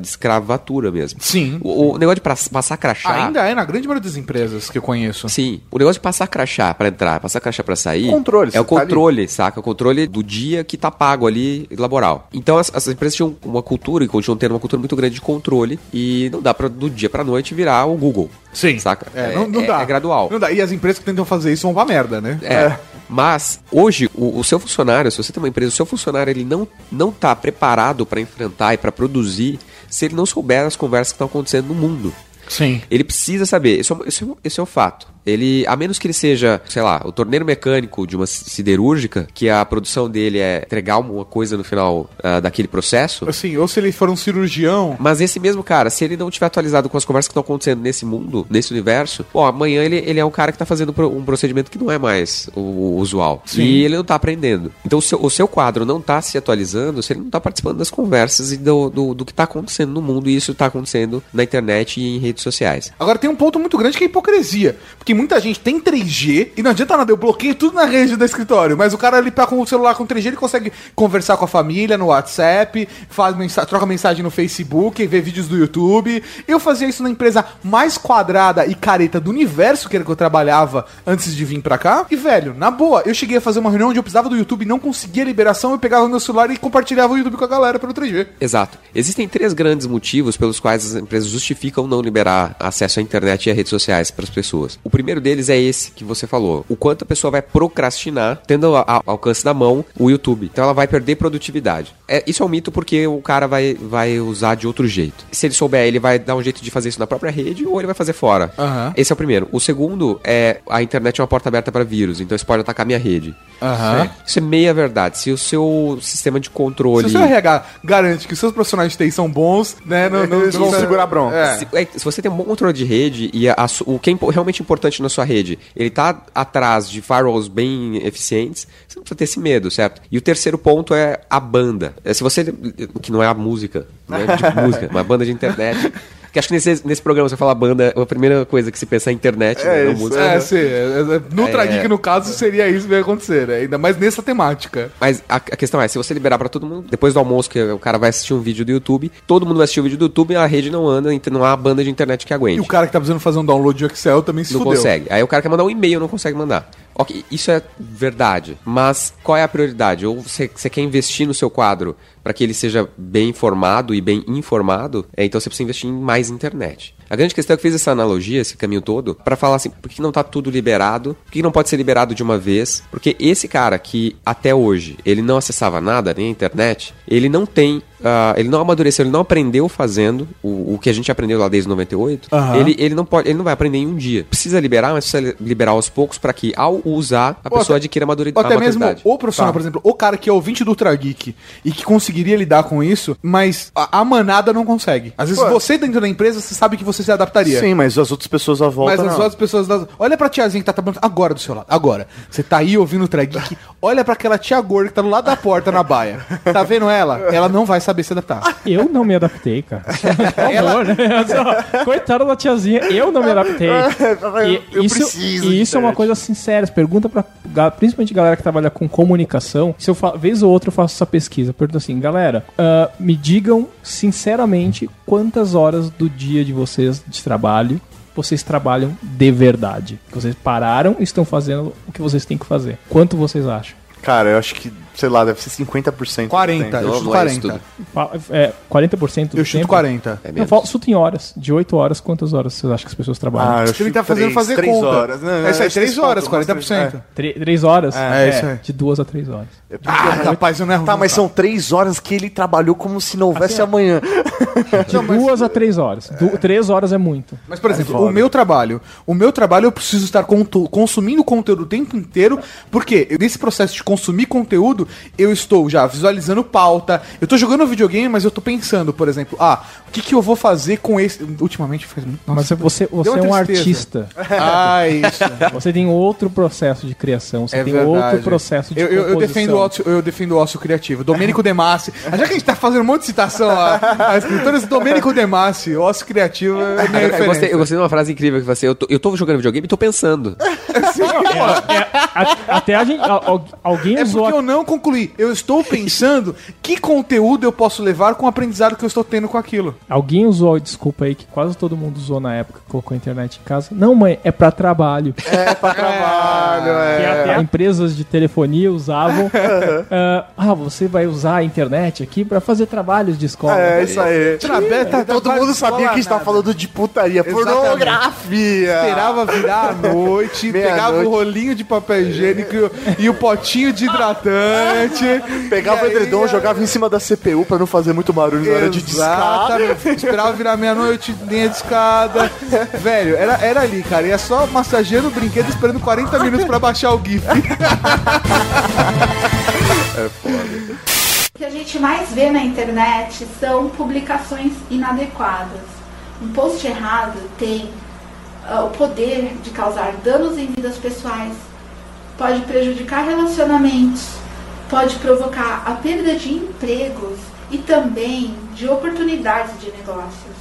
de escravatura mesmo. Sim. O, o negócio de pra- passar crachá. Ainda é na grande maioria das empresas que eu conheço. Sim. O negócio de passar crachá pra entrar, passar crachá pra sair. Controle, É o tá controle, saca? O controle do dia que tá pago ali, laboral. Então as, as empresas tinham uma cultura e continuam tendo uma cultura muito grande de controle. E não dá pra do dia pra noite virar o Google. Sim. Saca? É, não, não é- dá. é gradual. Não dá. E as empresas que tentam fazer isso vão pra merda, né? É. Mas hoje o, o seu funcionário, se você tem uma empresa, o seu funcionário ele não não tá preparado para enfrentar e para produzir se ele não souber as conversas que estão acontecendo no mundo. Sim. Ele precisa saber, esse é, o- esse é esse é o fato. Ele, a menos que ele seja, sei lá, o torneiro mecânico de uma siderúrgica, que a produção dele é entregar uma coisa no final ah, daquele processo. Assim, ou se ele for um cirurgião. Mas esse mesmo cara, se ele não tiver atualizado com as conversas que estão acontecendo nesse mundo, nesse universo, bom, amanhã ele, ele é um cara que tá fazendo um procedimento que não é mais o, o usual. Sim. E ele não tá aprendendo. Então o seu, o seu quadro não tá se atualizando se ele não tá participando das conversas e do, do, do que tá acontecendo no mundo. E isso tá acontecendo na internet e em redes sociais. Agora tem um ponto muito grande que é a hipocrisia. Porque muita gente tem 3G e não adianta nada, eu bloqueio tudo na rede do escritório. Mas o cara ali tá com o celular com 3G, ele consegue conversar com a família no WhatsApp, faz mensa troca mensagem no Facebook, vê vídeos do YouTube. Eu fazia isso na empresa mais quadrada e careta do universo, que era que eu trabalhava antes de vir pra cá. E, velho, na boa, eu cheguei a fazer uma reunião onde eu precisava do YouTube e não conseguia liberação, eu pegava meu celular e compartilhava o YouTube com a galera pelo 3G. Exato. Existem três grandes motivos pelos quais as empresas justificam não liberar acesso à internet e a redes sociais para as pessoas. O primeiro deles é esse que você falou. O quanto a pessoa vai procrastinar, tendo ao alcance da mão o YouTube. Então ela vai perder produtividade. É, isso é um mito porque o cara vai, vai usar de outro jeito. Se ele souber, ele vai dar um jeito de fazer isso na própria rede ou ele vai fazer fora. Aham. Esse é o primeiro. O segundo é a internet é uma porta aberta para vírus, então isso pode atacar minha rede. Aham. Isso é meia verdade. Se o seu sistema de Se controle o seu RH garante que os seus profissionais de TI são bons, né? Não, não, Eles vão não- segurar a bronca. É. se, é, se você tem um bom controle de rede e a- a o que é impo- realmente importante na sua rede, ele tá atrás de firewalls bem eficientes, você não precisa ter esse medo, certo? E o terceiro ponto é a banda. É, se você. Que não é a música, não é tipo música, uma banda de internet. Que acho que nesse, nesse programa você fala banda, a primeira coisa que se pensa é internet, né, não isso, música. É, sim. é, é, No Trageek, no caso, seria isso que vai acontecer, né? Ainda mais nessa temática. Mas a, a questão é, se você liberar pra todo mundo, depois do almoço que o cara vai assistir um vídeo do YouTube, todo mundo vai assistir o vídeo do YouTube e a rede não anda, então não há banda de internet que E aguente. o cara que tá precisando fazer um download de Excel também se não fudeu. consegue. Aí o cara quer mandar um e-mail, não consegue mandar. Ok, isso é verdade. Mas qual é a prioridade? Ou você, você quer investir no seu quadro para que ele seja bem informado e bem informado? É, então você precisa investir em mais internet. A grande questão é que fiz essa analogia, esse caminho todo, para falar assim, por que não tá tudo liberado? Por que não pode ser liberado de uma vez? Porque esse cara que até hoje ele não acessava nada, nem a internet, ele não tem ah, ele não amadureceu, ele não aprendeu fazendo o, o que a gente aprendeu lá desde 98. Aham. Ele, ele não pode, ele não vai aprender em um dia. Precisa liberar, mas precisa liberar aos poucos para que ao usar a Ou pessoa até- adquira maduri- Ou até a mesmo maturidade. o profissional, por exemplo, o cara que é ouvinte do Ultra Geek e que conseguiria lidar com isso, mas a, a manada não consegue. Às vezes Pô. você dentro da empresa, você sabe que você se adaptaria. Sim, mas as outras pessoas à volta Mas as não. outras pessoas. das- Olha pra tiazinha que tá trabalhando agora do seu lado. Agora. Você tá aí ouvindo o Ultra Geek. Olha pra aquela tia gorda que tá do lado da porta na baia. Tá vendo ela? Ela não vai saber se adaptar. Eu não me adaptei, cara. Por favor, né? Coitada da tiazinha, eu não me adaptei. E Eu isso, preciso e isso é uma coisa assim séria. Pergunta pra principalmente galera que trabalha com comunicação. Se eu vez ou outra eu faço essa pesquisa, pergunto assim, galera, ah, me digam sinceramente quantas horas do dia de vocês de trabalho vocês trabalham de verdade. Que vocês pararam e estão fazendo o que vocês têm que fazer. Quanto vocês acham? Cara, eu acho que, sei lá, deve ser 50%. do 40, tempo. eu chuto não é isso 40. Fa- É, 40% do Eu chuto tempo? 40. É Não, menos. fala, chuta em horas. De 8 horas, quantas horas vocês acham que as pessoas trabalham? Ah, eu Acho que ele tá chuto fazendo três- fazer três conta. horas. Não, não, é isso aí, acho 3 que horas, pontos, 40%. Tre- três horas? É, isso aí. De duas a três horas. Ah, rapaz, eu não é Tá, mas são três horas que ele trabalhou como se não houvesse amanhã. De duas a três horas. Du três horas é muito. Mas, por exemplo, o meu trabalho. O meu trabalho eu preciso estar consumindo conteúdo o tempo inteiro, porque nesse processo de consumir conteúdo, tudo, eu estou já visualizando pauta. Eu tô jogando videogame, mas eu tô pensando, por exemplo, ah, o que, que eu vou fazer com esse. Ultimamente faz. Mas você, você é um tristeza. artista. Ah, isso. Você tem outro processo de criação, você É tem verdade. outro processo de eu, eu, eu defendo o ócio, eu defendo o ócio criativo. Domênico De Massi. Já que a gente tá fazendo um monte de citação a, a escritores, Domênico De Massi, ócio criativo é minha Eu, gostei, eu gostei de uma frase incrível que você, eu tô, eu tô jogando videogame e tô pensando. A- até a gente, al- alguém É usou porque eu não concluí. Eu estou pensando que conteúdo eu posso levar com o aprendizado que eu estou tendo com aquilo. Alguém usou a desculpa aí que quase todo mundo usou na época que colocou a internet em casa. Não, mãe, é pra trabalho. É pra trabalho, Que até é. empresas de telefonia usavam. ah, ah, você vai usar a internet aqui pra fazer trabalhos de escola. É, isso aí. Trabalho, tá- Todo mundo sabia que a gente tava falando de putaria, Exatamente. pornografia. Esperava virar a noite, pegava o rolinho de papel higiênico e o- e potinho de hidratante. Pegava o E edredom, jogava em cima da CPU pra não fazer muito barulho na hora de discar. Esperava virar meia-noite, linha de escada. Velho, era, era ali, cara. Ia só massageando o brinquedo, esperando 40 minutos pra baixar o GIF. O que a gente mais vê na internet são publicações inadequadas. Um post errado tem ah, o poder de causar danos em vidas pessoais, pode prejudicar relacionamentos, pode provocar a perda de empregos e também de oportunidades de negócios.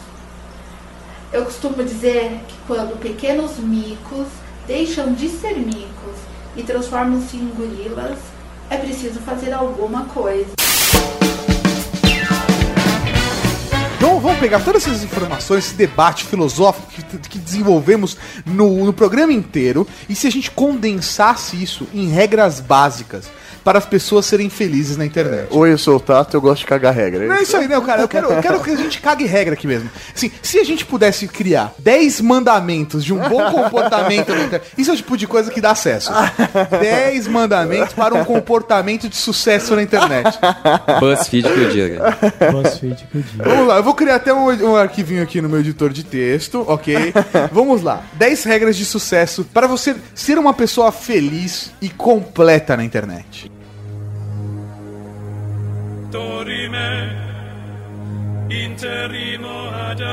Eu costumo dizer que quando pequenos micos deixam de ser micos e transformam-se em gorilas, é preciso fazer alguma coisa. Então vamos pegar todas essas informações, esse debate filosófico que, que desenvolvemos no, no programa inteiro, e se a gente condensasse isso em regras básicas para as pessoas serem felizes na internet. Oi, eu sou o Tato, eu gosto de cagar regra. Não é isso aí, não, cara. Eu quero, eu quero que a gente cague regra aqui mesmo. Assim, se a gente pudesse criar 10 mandamentos de um bom comportamento na internet, isso é o tipo de coisa que dá acesso. 10 mandamentos para um comportamento de sucesso na internet. BuzzFeed que eu diga. BuzzFeed que eu digo. Vamos lá, eu vou criar até um, um arquivinho aqui no meu editor de texto, ok? Vamos lá. 10 regras de sucesso para você ser uma pessoa feliz e completa na internet. Interimo ad.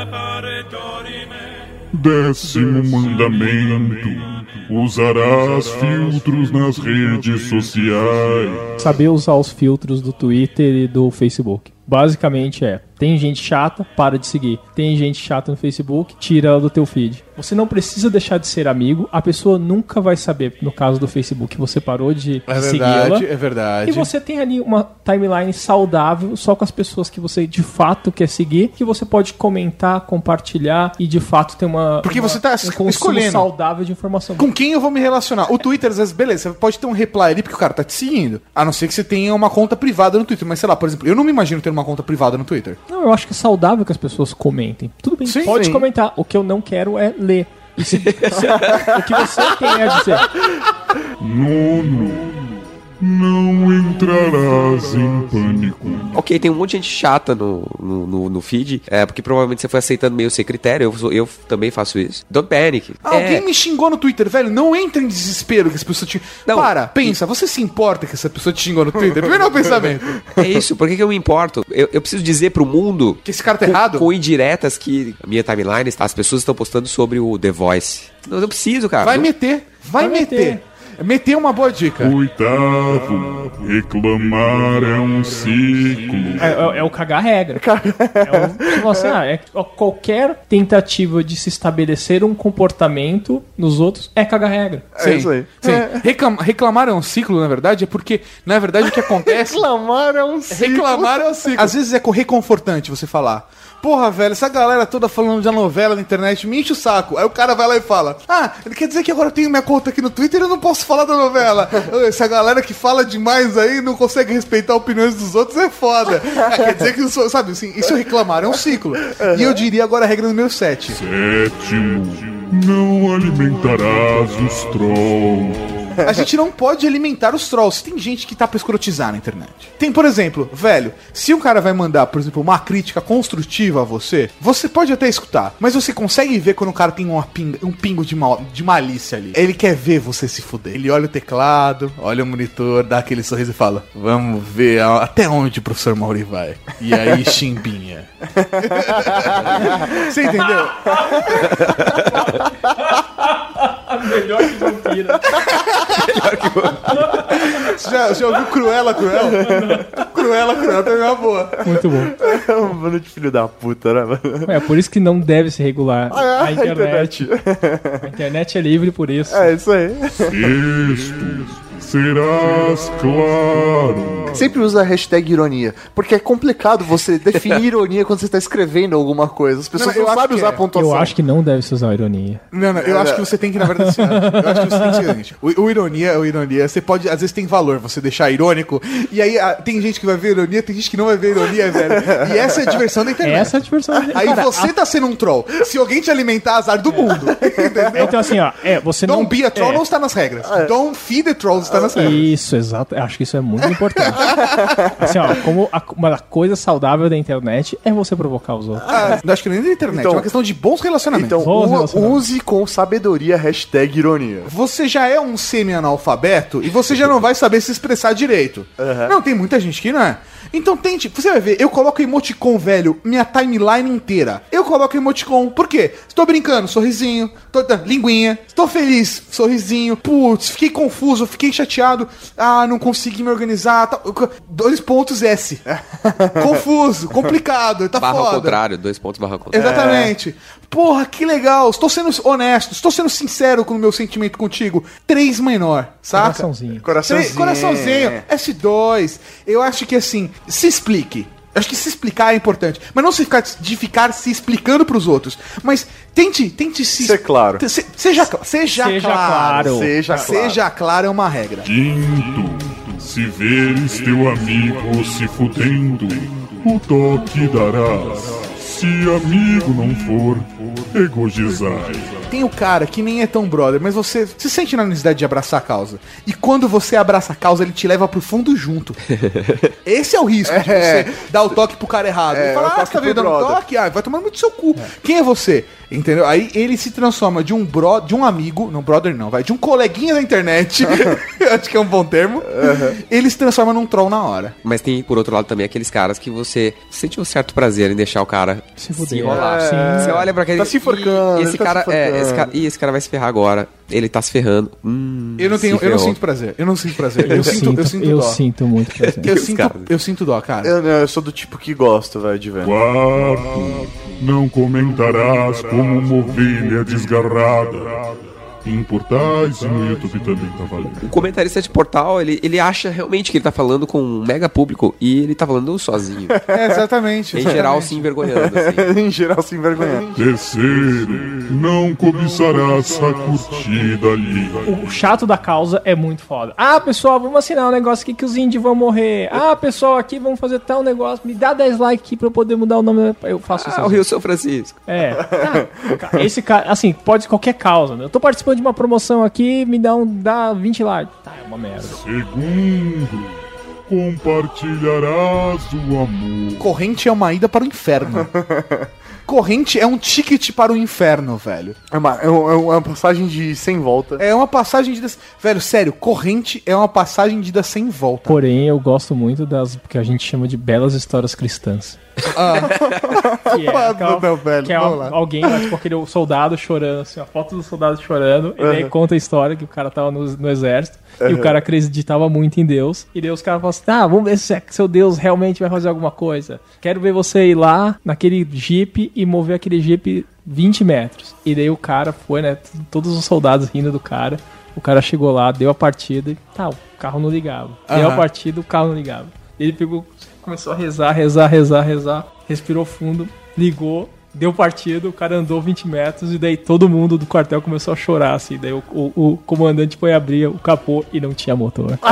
Décimo mandamento: usarás filtros nas redes sociais. Saber usar os filtros do Twitter e do Facebook. Basicamente é, tem gente chata, para de seguir. Tem gente chata no Facebook, tira ela do teu feed. Você não precisa deixar de ser amigo, a pessoa nunca vai saber, no caso do Facebook, você parou de É segui-la. é verdade. E você tem ali uma timeline saudável, só com as pessoas que você de fato quer seguir, que você pode comentar, compartilhar e de fato ter uma Porque uma- você tá um escolhendo. saudável de informação. Com quem eu vou me relacionar? O Twitter, às vezes, beleza, você pode ter um reply ali porque o cara tá te seguindo. A não ser que você tenha uma conta privada no Twitter. Mas sei lá, por exemplo, eu não me imagino ter uma conta privada no Twitter. Não, eu acho que é saudável que as pessoas comentem. Tudo bem, Sim, pode sim. comentar. O que eu não quero é ler. O que você tem a dizer? Nono. Não entrarás em pânico. Ok, tem um monte de gente chata no, no, no, no feed, é, porque provavelmente você foi aceitando meio sem critério, eu, sou- eu também faço isso. Don't panic. Alguém É, me xingou no Twitter, velho. Não entra em desespero que as pessoas te. Não, Para, pensa, você se importa que essa pessoa te xingou no Twitter? Primeiro é o pensamento. é isso, por que, que eu me importo? Eu, eu preciso dizer pro mundo Que esse cara tá com, errado? com indiretas que a minha timeline, está- as pessoas estão postando sobre o The Voice. Não, não preciso, cara. Vai Não- meter, vai, Vai meter. meter. Meter é uma boa dica. Oitavo. Reclamar é um ciclo. É, é- é o cagar regra. É o, assim, ah, é, qualquer tentativa de se estabelecer um comportamento nos outros é cagar regra. É isso aí. Sim. Reclam- reclamar é um ciclo, na verdade, é porque, na verdade, o que acontece. Reclamar é um ciclo. Reclamar é um ciclo. Às vezes é co- reconfortante você falar. Porra, velho, essa galera toda falando de novela na internet me enche o saco. Aí o cara vai lá e fala: Ah, ele quer dizer que agora eu tenho minha conta aqui no Twitter e eu não posso falar da novela. Essa galera que fala demais aí não consegue respeitar opiniões dos outros é foda. Ah, quer dizer que eu sou, sabe assim, isso reclamar é um ciclo. E eu diria agora a regra número 7. Sétimo. Não alimentarás os trolls. A gente não pode alimentar os trolls. Tem gente que tá pra escrotizar na internet. Tem, por exemplo, velho, se um cara vai mandar, por exemplo, uma crítica construtiva a você, você pode até escutar, mas você consegue ver quando o cara tem uma pinga- um pingo de, mal- de malícia ali. Ele quer ver você se fuder. Ele olha o teclado, olha o monitor, dá aquele sorriso e fala: Vamos ver até onde o professor Mauri vai. E aí, chimbinha. Você entendeu? Melhor que vampira. Você já, já ouviu Cruela, Cruel? Cruela, Cruel também é uma boa. Muito bom. É um bando de filho da puta, né, mano? É por isso que não deve se regular Ah, é, a internet. A internet é livre por isso. É isso aí. Isto serás claro. Sempre usa a hashtag ironia. Porque é complicado você definir ironia quando você está escrevendo alguma coisa. As pessoas Não, não, eu acho sabem que usar é. pontuação. Eu acho que não deve se usar ironia. Não, não, eu acho que você tem que, na verdade, assim, eu acho que você tem que seguinte. O, o ironia, o ironia, você pode, às vezes tem valor você deixar irônico, e aí ah, tem gente que vai ver ironia, tem gente que não vai ver ironia, velho. E essa é a diversão da internet. Essa é a diversão. Aí Cara, você tá sendo um troll. Se alguém te alimentar, azar do mundo. Entendeu? Então, assim, ó, é, você Don't não. be a troll é, não está nas regras. Don't feed the trolls está regras. Isso, exato. Acho que isso é muito importante. assim, ó, como a, uma coisa saudável da internet é você provocar os outros. Ah, eu acho que nem da internet, Então- é uma questão de bons relacionamentos. Então, Bons relacionamentos. use com sabedoria hashtag ironia. você já é um semi-analfabeto e você já não vai saber se expressar direito. Não, tem muita gente que não é. Então tente, você vai ver, eu coloco emoticon, velho, minha timeline inteira. Eu coloco emoticon, por quê? Estou brincando, sorrisinho, tô, tá, linguinha, estou feliz, sorrisinho, putz, fiquei confuso, fiquei chateado, ah, não consegui me organizar, tal. dois pontos S. Confuso, complicado, tá Barra ao foda. contrário, dois pontos barra ao contrário. Exatamente. Porra, que legal. Estou sendo honesto, estou sendo sincero com o meu sentimento contigo. Três menor, saca? Coraçãozinho. Coraçãozinho. Três- coraçãozinho. S2. Eu acho que assim, se explique. Acho que se explicar é importante. Mas não se ficar, de ficar se explicando pros outros. Mas tente, tente se. Ser claro. se- seja, seja, Seja claro. claro. Seja claro. Seja claro é uma regra. Quinto, se veres teu amigo se fudendo, o toque darás. Se amigo não for, egogizai. Tem o cara que nem é tão brother, mas você se sente na necessidade de abraçar a causa. E quando você abraça a causa, ele te leva pro fundo junto. Esse é o risco de você dar o toque pro cara errado. É, ele fala, o ah, você tá dando brother." toque? Ah, vai tomar muito seu cu. Quem é você? Entendeu? Aí ele se transforma de um bro, de um amigo, não brother não, vai, de um coleguinha da internet, acho que é um bom termo, ele se transforma num troll na hora. Mas tem, por outro lado, também aqueles caras que você sente um certo prazer em deixar o cara Se se, enrolar. Sim. Você olha pra aquele. Tá se enforcando, "Ih, Esse tá cara, se é, enforcando." Esse cara, ih, esse cara vai se ferrar agora. Ele tá se ferrando. Hum, Eu não tenho, eu não sinto prazer. Eu não sinto prazer. Eu, Eu, sinto, sinto, eu sinto eu dó. sinto muito prazer. Eu sinto, eu sinto dó, cara. Eu, não, eu sou do tipo que gosto, velho, de ver. Quarto, não comentarás como uma ovelha desgarrada. Em portais e no YouTube também tá valendo. O comentarista de portal, ele, ele acha realmente que ele tá falando com um mega público e ele tá falando sozinho. É, exatamente. em geral, se envergonhando. Assim. em geral, se envergonhando. Terceiro, não cobiçarás a curtida ali. O chato da causa é muito foda. Ah, pessoal, vamos assinar um negócio aqui que os índios vão morrer. Ah, pessoal, aqui vamos fazer tal negócio. Me dá 10 likes aqui pra eu poder mudar o nome. Eu faço isso. Ah, o Rio São Francisco. É. Ah, esse cara, assim, pode qualquer causa, né? Eu tô participando de uma promoção aqui, me dá um dá 20 likes. Tá, é uma merda. Segundo, compartilharás o amor. Corrente é uma ida para o inferno. Corrente é um ticket para o inferno, velho. É uma, é uma- é uma passagem de sem volta. É uma passagem de ida... Velho, sério, corrente é uma passagem de ida sem volta. Porém, eu gosto muito das que a gente chama de belas histórias cristãs. Que é, aquela- não, velho, que é alguém, lá, tipo aquele soldado chorando, assim, a foto do soldado chorando, e aí conta a história que o cara tava no, no exército, e o cara acreditava muito em Deus, e daí os caras falam assim, tá, vamos ver se é seu Deus realmente vai fazer alguma coisa. Quero ver você ir lá naquele jeep e mover aquele jeep 20 metros. E daí o cara foi, né, todos os soldados rindo do cara, o cara chegou lá, deu a partida e tá, o carro não ligava. Deu a partida, o carro não ligava. Ele pegou, começou a rezar, rezar, rezar, rezar, respirou fundo, ligou, deu partido, o cara andou 20 metros e daí todo mundo do quartel começou a chorar, assim. Daí o, o- o comandante foi abrir o capô e não tinha motor.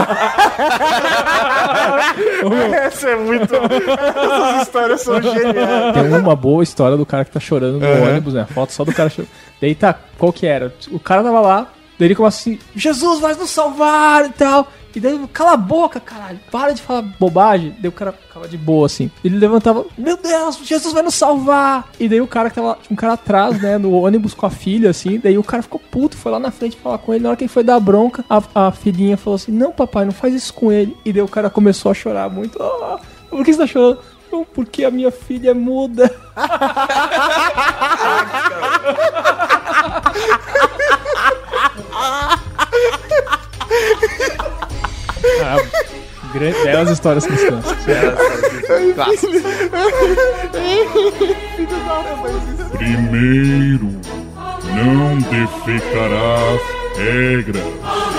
Essa é muito. Essas histórias são geniais. Tem uma boa história do cara que tá chorando no ônibus, né? Foto só do cara chorando. Daí tá, qual que era? O cara tava lá, Daí ele começa assim, Jesus vai nos salvar e tal. E daí, cala a boca, caralho, para de falar bobagem. Daí o cara ficava de boa, assim. Ele levantava, meu Deus, Jesus vai nos salvar. E daí o cara que tava, um cara atrás, né, no ônibus com a filha, assim. Daí o cara ficou puto, foi lá na frente falar com ele. Na hora que ele foi dar bronca, a, a filhinha falou assim, não, papai, não faz isso com ele. E daí o cara começou a chorar muito. Ah, por que você tá chorando? Não, porque a minha filha é muda. Ah, belas histórias cristãs. Primeiro, não defecarás regras.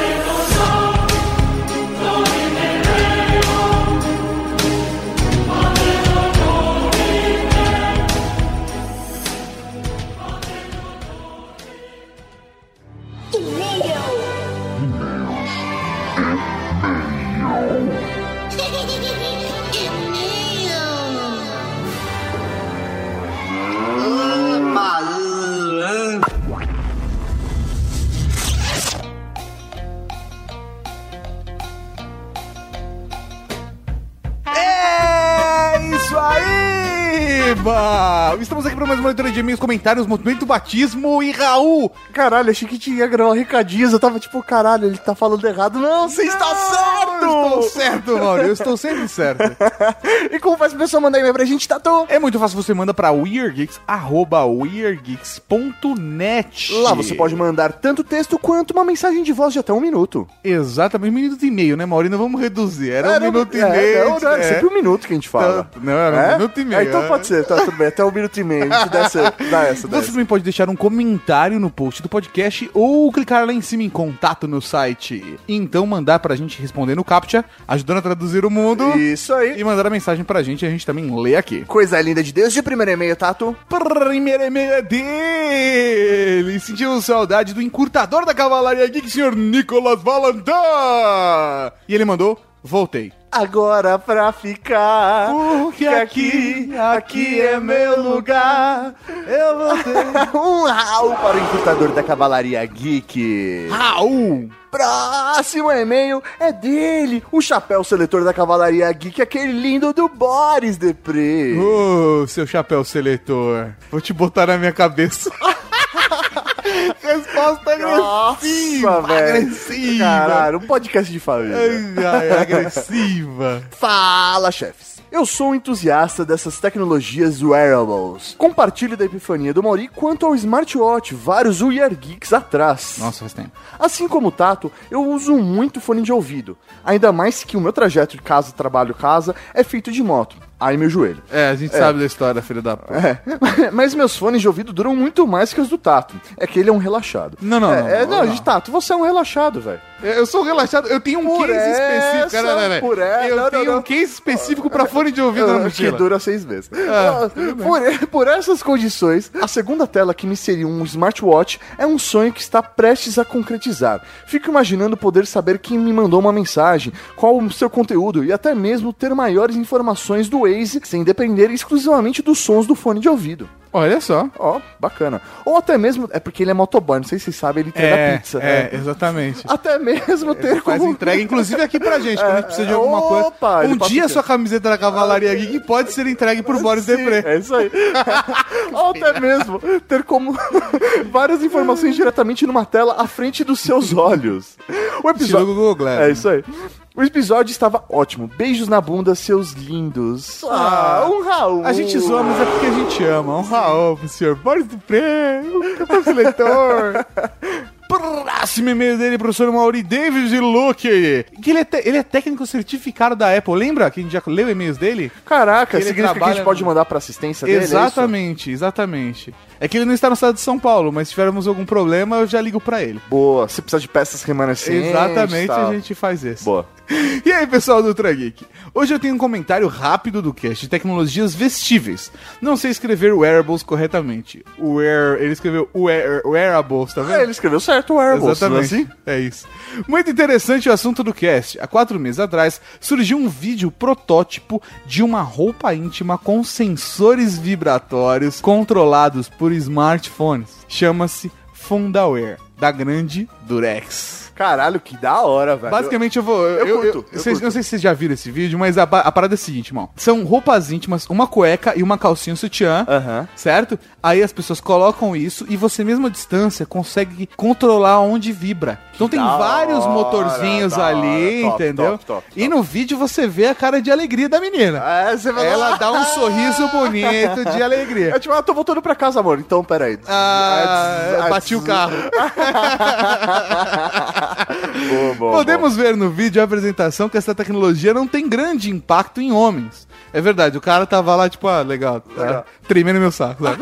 De e-mails, comentários, movimento batismo e Raul. Caralho, achei que tinha gravar recadinhos. Eu tava tipo, caralho, ele tá falando errado. Não, você está certo! Eu estou certo, Mauro. Eu estou sempre certo. e como faz a pessoa mandar e-mail pra gente, Tatu? É muito fácil, você manda pra weirdgeeks, arroba weirdgeeks.net. Lá você pode mandar tanto texto quanto uma mensagem de voz de até um minuto. Exatamente, um minuto e meio, né, Maurinho? Não vamos reduzir. Era um É, minuto e é, meio. Não, não, é sempre um minuto que a gente fala. Não, era um É? minuto e meio. É, então é. pode ser, tá tudo bem, até um minuto e meio. A gente dá essa, dá essa, dá Você essa. também pode deixar um comentário no post do podcast ou clicar lá em cima em contato no site. Então mandar pra gente responder no CAPTCHA, ajudando a traduzir o mundo. Isso aí. E mandar a mensagem pra gente e a gente também lê aqui. Coisa linda de Deus. De primeiro e-mail, Tato. Primeiro e-mail é dele. Sentiu saudade do encurtador da Cavalaria Geek, senhor Nicolas Valentin. E ele mandou, voltei. Agora pra ficar. Porque aqui, aqui é meu lugar. Eu voltei. um Raul para o encurtador da Cavalaria Geek. Raul. Próximo e-mail é dele, o chapéu seletor da Cavalaria Geek, aquele lindo do Boris Depré. Ô, seu chapéu seletor. Vou te botar na minha cabeça. Resposta agressiva, Nossa, velho. agressiva. Caralho, um podcast de família. Ai, ai, agressiva. Fala, chefes. Eu sou um entusiasta dessas tecnologias wearables. Compartilho da epifania do Mauri quanto ao smartwatch, vários Wear Geeks atrás. Nossa, faz tempo. Assim como o Tato, eu uso muito fone de ouvido. Ainda mais que o meu trajeto de casa, trabalho, casa é feito de moto. Ai, meu joelho. É, a gente É. sabe da história, filho da puta. É, mas meus fones de ouvido duram muito mais que os do Tato. É que ele é um relaxado. Não, não, é, não, É, não, não, não. gente, Tato, você é um relaxado, velho. Eu sou relaxado, eu tenho um Por case específico. Cara, não, não, não. por essa, eu não, tenho um case específico pra fone de ouvido na Ah, que mochila. dura seis meses. Ah, Ah, por, por essas condições, a segunda tela que me seria um smartwatch é um sonho que está prestes a concretizar. Fico imaginando poder saber quem me mandou uma mensagem, qual o seu conteúdo e até mesmo ter maiores informações do Waze sem depender exclusivamente dos sons do fone de ouvido. Olha só. Ó, bacana. Ou até mesmo, é porque ele é motoboy, não sei se vocês sabem, ele entrega É, pizza. é, exatamente. Até mesmo ter Faz como... entrega, inclusive aqui pra gente, quando a gente precisa de É, alguma opa, coisa. ele Um dia sua camiseta da Cavalaria Geek pode ser entregue por Boris Depré. É isso aí. Ou até mesmo ter como várias informações diretamente numa tela à frente dos seus olhos. O Estilo episódio. Google Glass. É isso aí. O episódio estava ótimo. Beijos na bunda, seus lindos. Ah, um Raul. A gente zoa, mas é porque a gente ama. Um Raul pro senhor Boris Dupré, o capaz leitor. Próximo e-mail dele, professor Mauri David Luke. Que ele é, te- ele é técnico certificado da Apple. Lembra que a gente já leu e-mails dele? Caraca, Ele significa que a gente pode mandar pra assistência dele? é isso? Exatamente, exatamente. É que ele não está no estado de São Paulo, mas se tivermos algum problema, eu já ligo pra ele. Boa. Se precisar de peças remanescentes. Exatamente, tal. a gente faz isso. Boa. E aí, pessoal do Ultra Geek? Hoje eu tenho um comentário rápido do cast de tecnologias vestíveis. Não sei escrever wearables corretamente. Wear, ele escreveu wear, wearables, tá vendo? É, ele escreveu certo, wearables. Exatamente. é assim? É isso. Muito interessante o assunto do cast. Há quatro meses atrás surgiu um vídeo protótipo de uma roupa íntima com sensores vibratórios controlados por smartphones. Chama-se Fundawear. da grande Durex. Caralho, que da hora, velho. Basicamente, eu vou. Eu, Eu eu- curto, eu vocês- curto. não sei se vocês já viram esse vídeo, mas a, a parada é a seguinte, irmão. São roupas íntimas, uma cueca e uma calcinha sutiã, certo? Aí as pessoas colocam isso e você, mesmo à distância, consegue controlar onde vibra. Então tem vários hora, motorzinhos ali, hora. Top, entendeu? top, top, E no vídeo você vê a cara de alegria da menina. É, você vai Ela dá um sorriso bonito de alegria. É tipo, ah, tô voltando pra casa, amor. Então, peraí. Ah, bati o carro. boa, boa, Podemos ver no vídeo a apresentação que essa tecnologia não tem grande impacto em homens. É verdade, o cara tava lá, tipo, ah, legal, tá Legal. tremendo meu saco, sabe?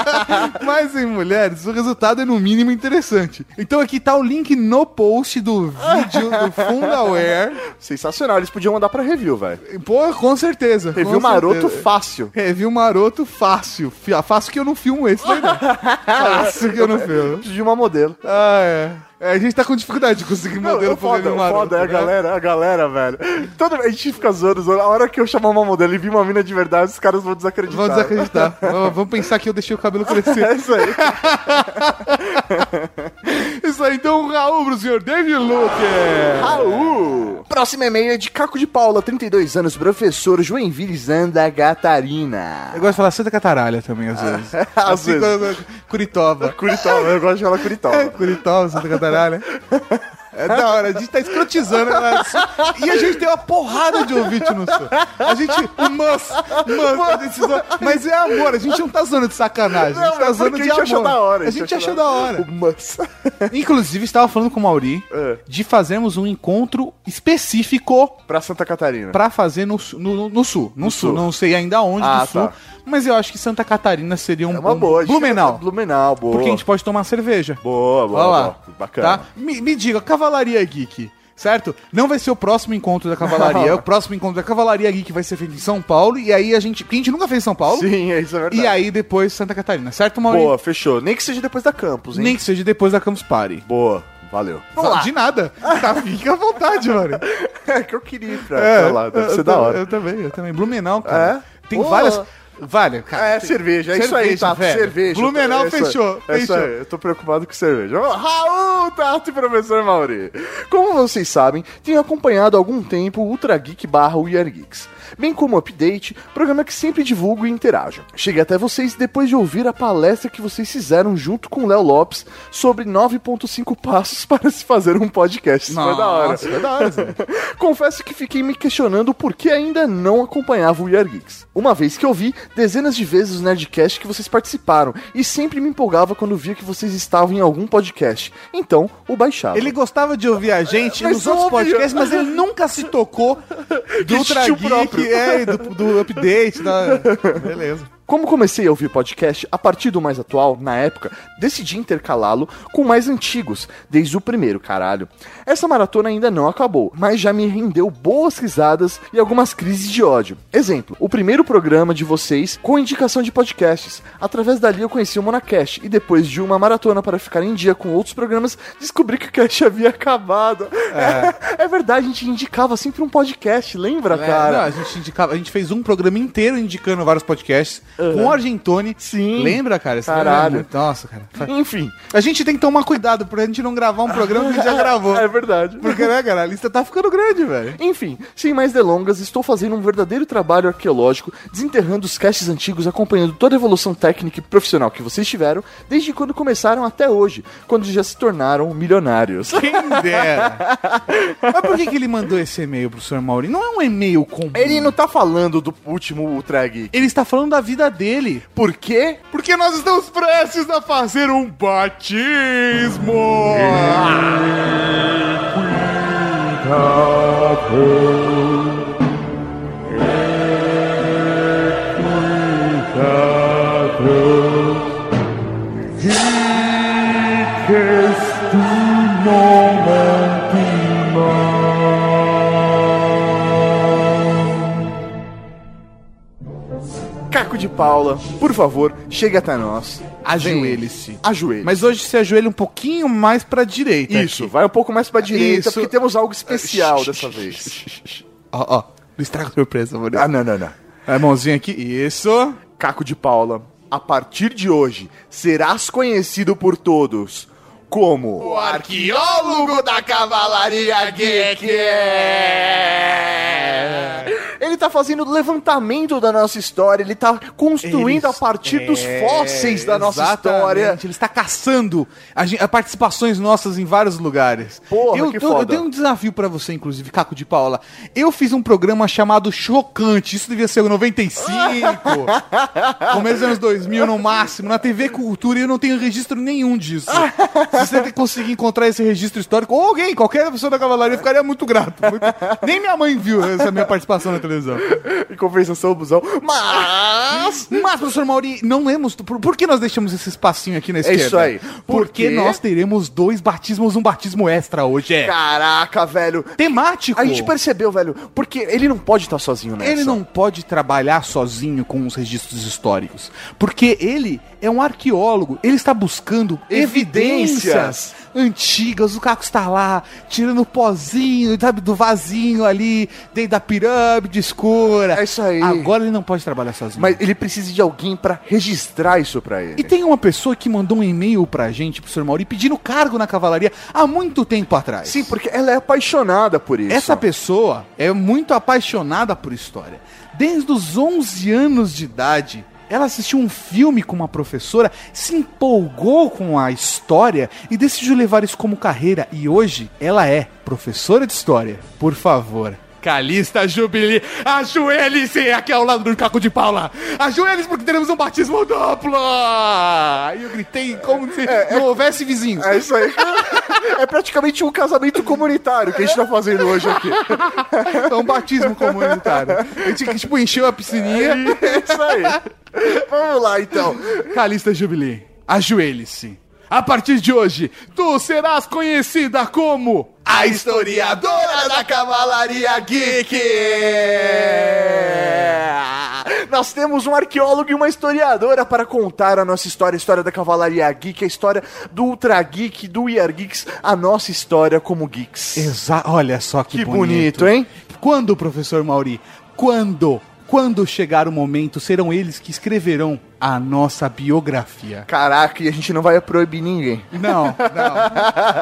Mas em mulheres, o resultado é no mínimo interessante. Então aqui tá o link no post do vídeo do Fundaware. Sensacional, eles podiam mandar pra review, velho. Pô, com certeza. Review com maroto certeza. fácil. Review maroto fácil. Fácil que eu não filmo esse, né? Fácil que eu não filmo. De uma modelo. Ah, é. É, A gente tá com dificuldade de conseguir Não, modelo o pro foda, maroto. foda é a né? galera, a galera, velho. Toda a gente fica zoando, zoando. A hora que eu chamar uma modelo e vir uma mina de verdade, os caras vão desacreditar. Vamos desacreditar. Vamos pensar que eu deixei o cabelo crescer. É isso aí. Isso aí, então, Raul pro senhor David Luke. Raul! Próximo e-mail é de Caco de Paula, 32 anos, professor Joinville, Santa Catarina. Eu gosto de falar Santa Cataralha também, às vezes. Às Assim, vezes. quando- Curitoba. Curitoba, eu gosto de falar Curitoba. Curitoba, Santa Cataralha. É da hora, a gente tá escrotizando. né? E a gente tem uma porrada de ouvinte no sul. A gente. Gente zoa. Mas é amor, a gente não tá zoando de sacanagem. a gente tá zoando de a gente amor. achou da hora, A gente achou da hora. O Mus. Inclusive, estava falando com o Mauri É. de fazermos um encontro específico Pra Santa Catarina. pra fazer no, no, no sul. No, No sul. sul. Não sei ainda onde Ah, do sul. tá. Mas eu acho que Santa Catarina seria um, É uma um boa. Blumenau. Blumenau, boa. Porque a gente pode tomar cerveja. Boa, boa, Olha lá. boa. Bacana. Tá? Me, me diga, Cavalaria Geek, certo? Não vai ser o próximo encontro da Cavalaria. o próximo encontro da Cavalaria Geek vai ser feito em São Paulo. E aí a gente. Porque a gente nunca fez em São Paulo. Sim, é isso é verdade. E aí depois Santa Catarina, certo, Maurício? Boa, fechou. Nem que seja depois da campus, hein? Nem que seja depois da Campus Party. Boa, valeu. De nada. Tá, fica à vontade, mano. É que eu queria ir pra, É, pra lá, deve eu ser da hora. Eu também, eu também. Blumenau, cara. É? Tem Boa. várias. Vale, cara. É, tem- cerveja, é isso aí, cerveja, Tato, velho. cerveja. Blumenau É isso aí, fechou, É isso fechou. aí, eu tô preocupado com cerveja. Ô, Raul, Tato e professor Mauri. Como vocês sabem, tenho acompanhado há algum tempo o Ultra Geek barra We Geeks. Bem como Update, programa que sempre divulgo e interajo. Cheguei até vocês depois de ouvir a palestra que vocês fizeram junto com o Léo Lopes sobre 9.5 passos para se fazer um podcast. Isso foi da hora. Nossa, foi da hora. Confesso que fiquei me questionando por que ainda não acompanhava o We Are Geeks. Uma vez que eu vi dezenas de vezes os Nerdcast que vocês participaram e sempre me empolgava quando via que vocês estavam em algum podcast. Então, o baixava. Ele gostava de ouvir a gente Mas nos outros podcasts, mas ele nunca se tocou do Ultra Geek, próprio. é, do, do update. Da... Beleza. Como comecei a ouvir podcast a partir do mais atual, na época, decidi intercalá-lo com mais antigos, desde o primeiro, caralho. Essa maratona ainda não acabou, mas já me rendeu boas risadas e algumas crises de ódio. Exemplo, o primeiro programa de vocês com indicação de podcasts. Através dali eu conheci o Monacast e depois de uma maratona para ficar em dia com outros programas, descobri que o cast havia acabado. É, verdade, a gente indicava sempre um podcast, lembra, É, cara? não, a gente indicava, a gente fez um programa inteiro indicando vários podcasts com o Argentone. Sim. Lembra, cara? Esse Caralho. é muito- Nossa, cara. Enfim. A gente tem que tomar cuidado pra gente não gravar um programa que já gravou. É verdade. Porque, né, cara, a lista tá ficando grande, velho. Enfim, sem mais delongas, estou fazendo um verdadeiro trabalho arqueológico, desenterrando os caches antigos, acompanhando toda a evolução técnica e profissional que vocês tiveram, desde quando começaram até hoje, quando já se tornaram milionários. Quem dera. Mas por que, que ele mandou esse e-mail pro senhor Mauri? Não é um e-mail comum. Ele não tá falando do último Ultra Geek. Ele está falando da vida dele. Por quê? Porque nós estamos prestes a fazer um batismo. Cafe. Caco de Paula, por favor, chegue até nós. Ajoelhe-se. Ajoelhe. Mas hoje se ajoelha um pouquinho mais pra direita. Isso, vai um pouco mais pra direita, Isso. porque temos algo especial dessa vez. Ó, ó. Não estraga a surpresa, Maurício. Ah, não, não, não. A mãozinha aqui. Isso. Caco de Paula, a partir de hoje serás conhecido por todos como O arqueólogo da Cavalaria Geek. Ele tá fazendo levantamento da nossa história, ele tá construindo a partir dos fósseis da nossa Exatamente, história. Ele está caçando a a participações nossas em vários lugares. Porra, eu, que tô- eu tenho um desafio pra você, inclusive, Caco de Paula. Eu fiz um programa chamado Chocante. Isso devia ser o 95. começo dos anos 2000, no máximo, na TV Cultura, e eu não tenho registro nenhum disso. Se você conseguir encontrar esse registro histórico, ou alguém, qualquer pessoa da cavalaria, eu ficaria muito grato. Muito- Nem minha mãe viu essa minha participação na televisão. Em compensação, busão. Mas. Mas, professor Mauri, não lemos. Por, por que nós deixamos esse espacinho aqui na esquerda? isso aí. Porque Porque nós teremos dois batismos, um batismo extra hoje. É. Caraca, velho. Temático. A gente percebeu, velho, porque ele não pode estar sozinho nessa. Ele não pode trabalhar sozinho com os registros históricos. Porque ele é um arqueólogo. Ele está buscando Evidências. evidências antigas. O Caco está lá, tirando o pozinho, sabe, do vasinho ali, dentro da pirâmide escura. É isso aí. Agora ele não pode trabalhar sozinho. Mas ele precisa de alguém pra registrar isso pra ele. E tem uma pessoa que mandou um e-mail pra gente, professor Mauri, pedindo cargo na cavalaria há muito tempo atrás. Sim, porque ela é apaixonada por isso. Essa pessoa é muito apaixonada por história. Desde os 11 anos de idade, ela assistiu um filme com uma professora, se empolgou com a história e decidiu levar isso como carreira. E hoje ela é professora de história. Por favor. Calista Jubilee, ajoelhe-se aqui ao lado do Caco de Paula. Ajoelhe-se porque teremos um batismo duplo. Aí eu gritei como se não houvesse vizinhos. É isso aí. é praticamente um casamento comunitário que a gente tá fazendo hoje aqui. É um batismo comunitário. A gente, tipo, encheu a piscininha. É isso aí. Vamos lá, então. Calista Jubilee, ajoelhe-se. A partir de hoje, tu serás conhecida como a historiadora da Cavalaria Geek. Nós temos um arqueólogo e uma historiadora para contar a nossa história, a história da Cavalaria Geek, a história do Ultra Geek, do We Are Geeks, a nossa história como geeks. Exa Olha só que, Que bonito, hein? Quando, professor Mauri? Quando? Quando chegar o momento, serão eles que escreverão a nossa biografia. Caraca, e a gente não vai proibir ninguém. Não, não.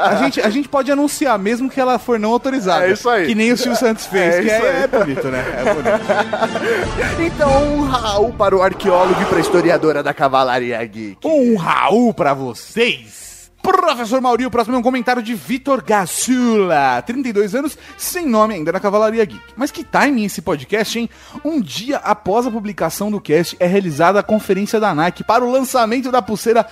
A gente, a gente pode anunciar, mesmo que ela for não autorizada. É isso aí. Que nem o Silvio Santos fez, É que isso é, é bonito, né? É bonito. Então, um Raul para o arqueólogo e para a historiadora da Cavalaria Geek. Um Raul pra vocês. Professor Mauri, o próximo é um comentário de Vitor Gassula, 32 anos, sem nome ainda na Cavalaria Geek. Mas que timing esse podcast, hein? Um dia após a publicação do cast é realizada a conferência da Nike para o lançamento da pulseira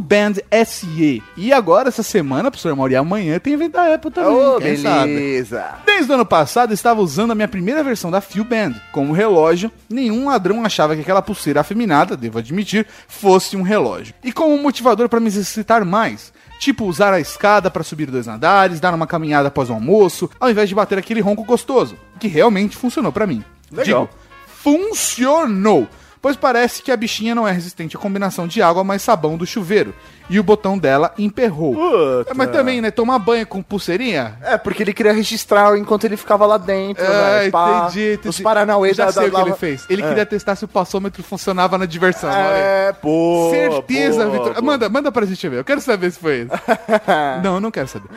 Band SE. E agora, essa semana, professor Mauri, amanhã tem evento da Apple também, Ô, quem sabe? beleza. Desde o ano passado, estava usando a minha primeira versão da Band. Como relógio, nenhum ladrão achava que aquela pulseira afeminada, devo admitir, fosse um relógio. E como motivador para me exercitar mais. Tipo, usar a escada para subir dois andares, dar uma caminhada após o almoço, ao invés de bater aquele ronco gostoso. Que realmente funcionou para mim. Legal. Digo, funcionou! Pois parece que a bichinha não é resistente à combinação de água mais sabão do chuveiro. E o botão dela emperrou. Puta. Mas também, né? Tomar banho com pulseirinha? É, porque ele queria registrar enquanto ele ficava lá dentro, É, velho, pá. entendi, entendi. Os Paranauê Já da- sei o da- que ele da- fez. Ele É. queria testar se o passômetro funcionava na diversão. É, pô. Certeza, Vitor. Manda, manda pra gente ver. Eu quero saber se foi isso. não, eu não quero saber.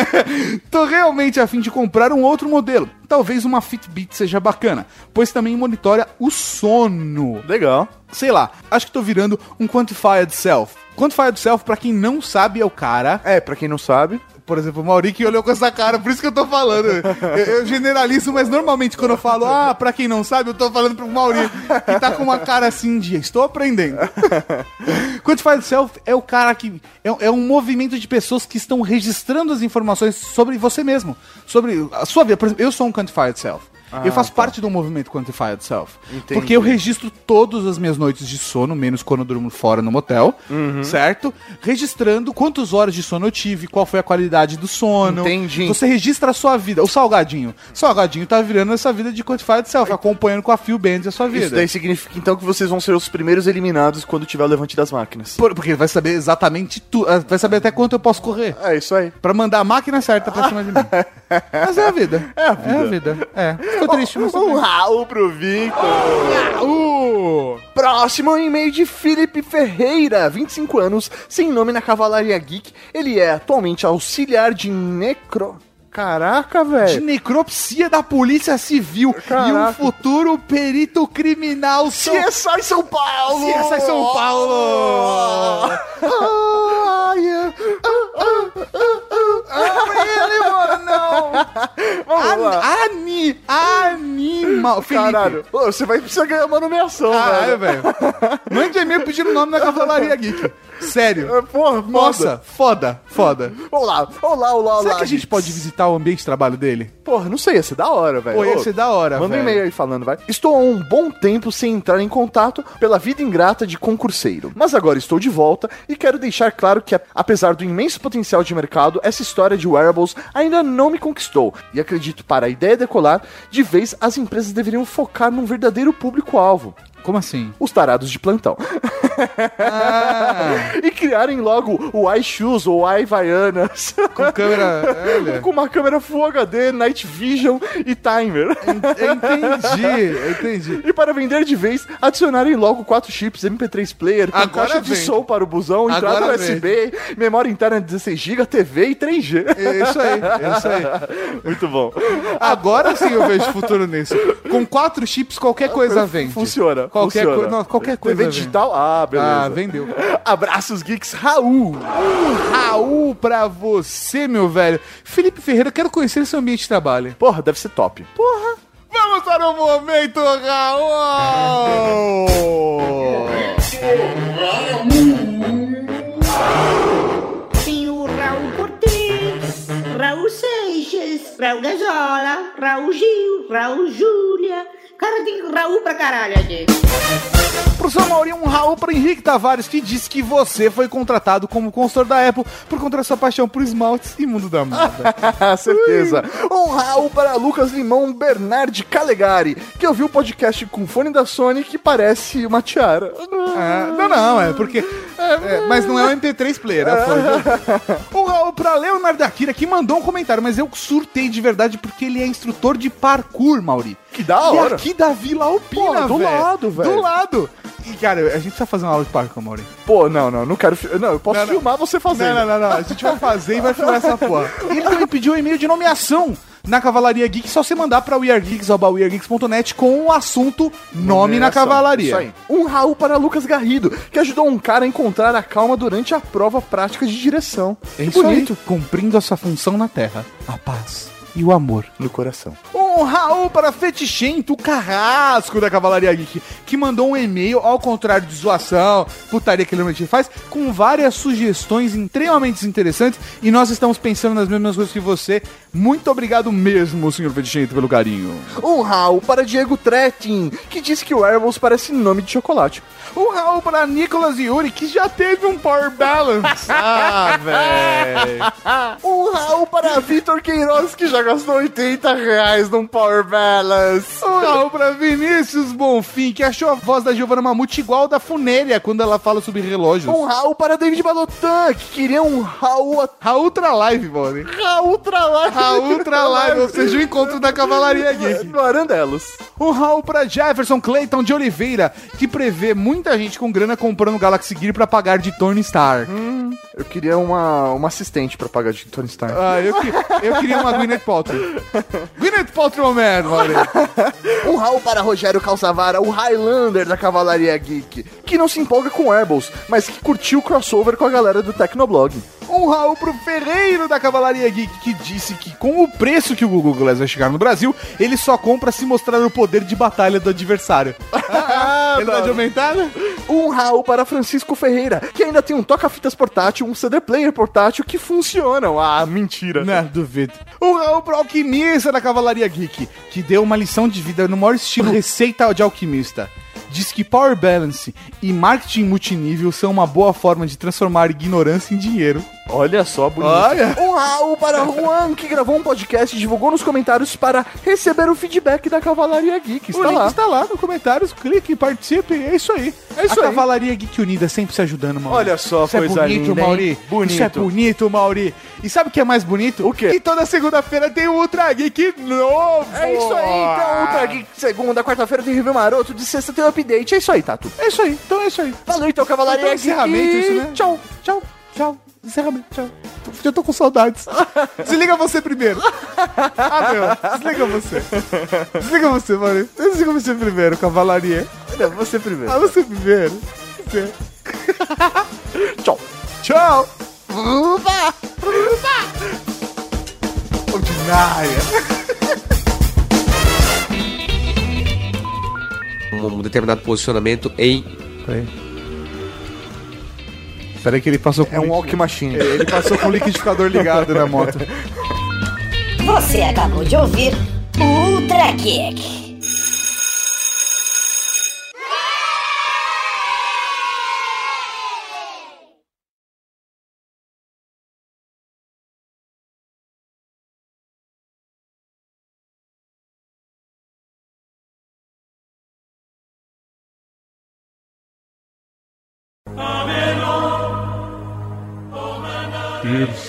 Tô realmente a fim de comprar um outro modelo. Talvez uma Fitbit seja bacana, pois também monitora o sono. Legal. Sei lá, acho que tô virando um Quantified Self. Quantified Self, pra quem não sabe, é o cara É, pra quem não sabe. por exemplo, o Mauri que olhou com essa cara, por isso que eu tô falando. Eu, eu generalizo, mas normalmente quando eu falo, ah, pra quem não sabe, eu tô falando pro Mauri, que tá com uma cara assim de, estou aprendendo. Quantified Self é o cara que. É, é um movimento de pessoas que estão registrando as informações sobre você mesmo, sobre a sua vida. Por exemplo, eu sou um Quantified Self. Eu faço parte do movimento Quantified Self. Entendi. Porque eu registro todas as minhas noites de sono, menos quando eu durmo fora no motel, certo? Registrando quantas horas de sono eu tive, qual foi a qualidade do sono. Entendi. Você registra a sua vida. O Salgadinho. O Salgadinho tá virando essa vida de Quantified Self, acompanhando com a Phil Bands a sua vida. Isso daí significa então que vocês vão ser os primeiros eliminados quando tiver o levante das máquinas. Por- porque vai saber exatamente tudo. Vai saber até quanto eu posso correr. É isso aí. Pra mandar a máquina certa pra cima de mim. Mas é a vida. É a vida. É a vida. É. Ficou triste, mas. Um Raul pro Victor. Uh! Próximo e-mail de Felipe Ferreira, 25 anos, sem nome na Cavalaria Geek. Ele é atualmente auxiliar de necro... Caraca, De velho. necropsia da Polícia Civil e um Caraca. futuro perito criminal. São... CSI São Paulo! CSI São Paulo! Ani, animal. Felipe. Caralho, você vai precisar ganhar uma nomeação, Caralho, velho. Mande e-mail pedindo nome na Cavalaria Geek. Sério. É, Porra, Nossa, foda, foda. Olá, olá, olá, olá. Será que a gente pode visitar o ambiente de trabalho dele? Porra, não sei, ia ser da hora, velho. Pô, ia ser da hora, Manda um e-mail aí falando, vai. Estou há um bom tempo sem entrar em contato pela vida ingrata de concurseiro. Mas agora estou de volta e quero deixar claro que, apesar do imenso potencial de mercado, essa história de wearables ainda não me conquistou. E acredito para a ideia decolar, de vez as empresas deveriam focar num verdadeiro público-alvo. Como assim? Os tarados de plantão. Ah, e criarem logo o iShoes ou iVaianas. com câmera. Olha. com uma câmera Full HD, Night Vision e timer. Entendi, entendi. E para vender de vez, adicionarem logo quatro chips MP3 player com Agora caixa de som para o busão, entrada Agora USB, memória interna de 16 GB, TV e 3G. É isso aí, é isso aí. Muito bom. Agora sim eu vejo futuro nisso. Com quatro chips, qualquer coisa vende. Funciona. Qualquer, coi- não, qualquer coisa TV digital? Ah, beleza. Ah, vendeu. Abraços geeks, Raul. Raul pra você, meu velho. Felipe Ferreira, quero conhecer seu ambiente de trabalho. Porra, deve ser top. Vamos para o momento, Raul! Tem o Raul Cortez, Raul Seixas, Raul Gazola, Raul Gil, Raul Júlia. Cara, tem Raul pra caralho aqui. Professor Maurinho, um Raul para Henrique Tavares, que disse que você foi contratado como consultor da Apple por conta da sua paixão por esmaltes e mundo da moda. Certeza. Um Raul para Lucas Limão Bernardi Calegari, que ouviu o podcast com fone da Sony que parece uma tiara. Ah, não, não, é porque. É, mas não é o MP3 player, é foi. Um Raul pra Leonardo Akira, que mandou um comentário, mas eu surtei de verdade porque ele é instrutor de parkour, Mauri. Que da E hora. aqui da Vila Alpina, Pô, do velho. lado, velho. Do lado. E, cara, a gente tá fazendo aula de parkour, Mauri. Pô, não, não, não quero. fi- Não, eu posso Não, não. filmar você fazendo. Não, não, não, não. A gente vai fazer e vai filmar essa porra. E ele também pediu um e-mail de nomeação na Cavalaria Geek, só você mandar pra weargeeks.net com o assunto nome na. Cavalaria. Isso aí. Um Raul para Lucas Garrido, que ajudou um cara a encontrar a calma durante a prova prática de direção. É Que isso bonito. aí, cumprindo a sua função na Terra. A paz e o amor. No coração. Um Raul para Fetichento, o carrasco da Cavalaria Geek, que mandou um e-mail, ao contrário de zoação, putaria que ele normalmente faz, com várias sugestões extremamente interessantes, e nós estamos pensando nas mesmas coisas que você. Muito obrigado mesmo, senhor Fetichento, pelo carinho. Um Raul para Diego Trettin, que disse que o Wearables parece nome de chocolate. Um Raul para Nicolas Yuri, que já teve um Power Balance. ah, velho. Um Raul para Vitor Queiroz, que já gastou 80 reais num Power Balance. Um Raul para Vinícius Bonfim, que achou a voz da Giovanna Mamute igual da Funélia quando ela fala sobre relógios. Um Raul para David Balotan, que queria um Raul... Raul Ultra Live, mano. Raul Ultra Live. Raul Ultra Live, ou seja, o encontro da Cavalaria Geek. No Arandelos. Um Raul pra Jefferson Clayton de Oliveira, que prevê muita gente com grana comprando Galaxy Gear pra pagar de Tony Stark. Eu queria uma, uma assistente pra pagar de Tony Stark. Ah, eu, que- eu queria uma Gwyneth Paltrow. Gwyneth Paltrow Man, mano. Um Raul para Rogério Calçavara, o Highlander da Cavalaria Geek, que não se empolga com Airballs, mas que curtiu o crossover com a galera do Tecnoblog. Um Raul pro Ferreiro da Cavalaria Geek, que disse que com o preço que o Google Glass vai chegar no Brasil, ele só compra se mostrar o poder de batalha do adversário. Ah, ele tá de aumentada? Um Raul para Francisco Ferreira, que ainda tem um toca-fitas portátil, um CD player portátil que funcionam. Ah, mentira. Não, duvido. Um Raul pro Alquimista da Cavalaria Geek, que deu uma lição de vida no maior estilo receita de alquimista. Diz que Power Balance e marketing multinível são uma boa forma de transformar ignorância em dinheiro. Olha só, bonito. Olha. Um Raul para Juan, que gravou um podcast e divulgou nos comentários para receber o feedback da Cavalaria Geek. O Está link lá. está lá no comentários, clique, participe, é isso aí. É isso a aí. Cavalaria Geek Unida sempre se ajudando, Mauri. Olha só, Isso é coisa bonito, linda, hein? Mauri. Bonito. Isso é bonito, Mauri. E sabe o que é mais bonito? O quê? Que toda segunda-feira tem o Ultra Geek novo. É isso aí, então, Ultra Geek, segunda, quarta-feira tem review maroto, de sexta tem update. É isso aí, Tatu. É isso aí, então é isso aí. Valeu, então, Cavalaria Então, Geek. encerramento, isso, né? Tchau. Tchau, tchau. Encerramento, tchau. Eu tô com saudades. Desliga você primeiro. Ah, meu. Desliga você. Desliga você, Mauri. Desliga você primeiro, Cavalaria. Não, você primeiro. Ah, você primeiro. Você. Tchau. Tchau. Uba. Uba. Ordinária. Um, um determinado posicionamento em. Peraí que ele passou com É um walk machine. Ele passou com o liquidificador ligado na moto. Você acabou de ouvir o Ultra Kick.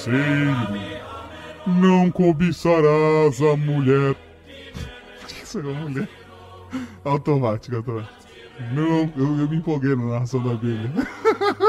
Terceiro, não cobiçarás a mulher. Isso é uma mulher. Automática, automática. Não, eu, eu me empolguei na narração da Bíblia.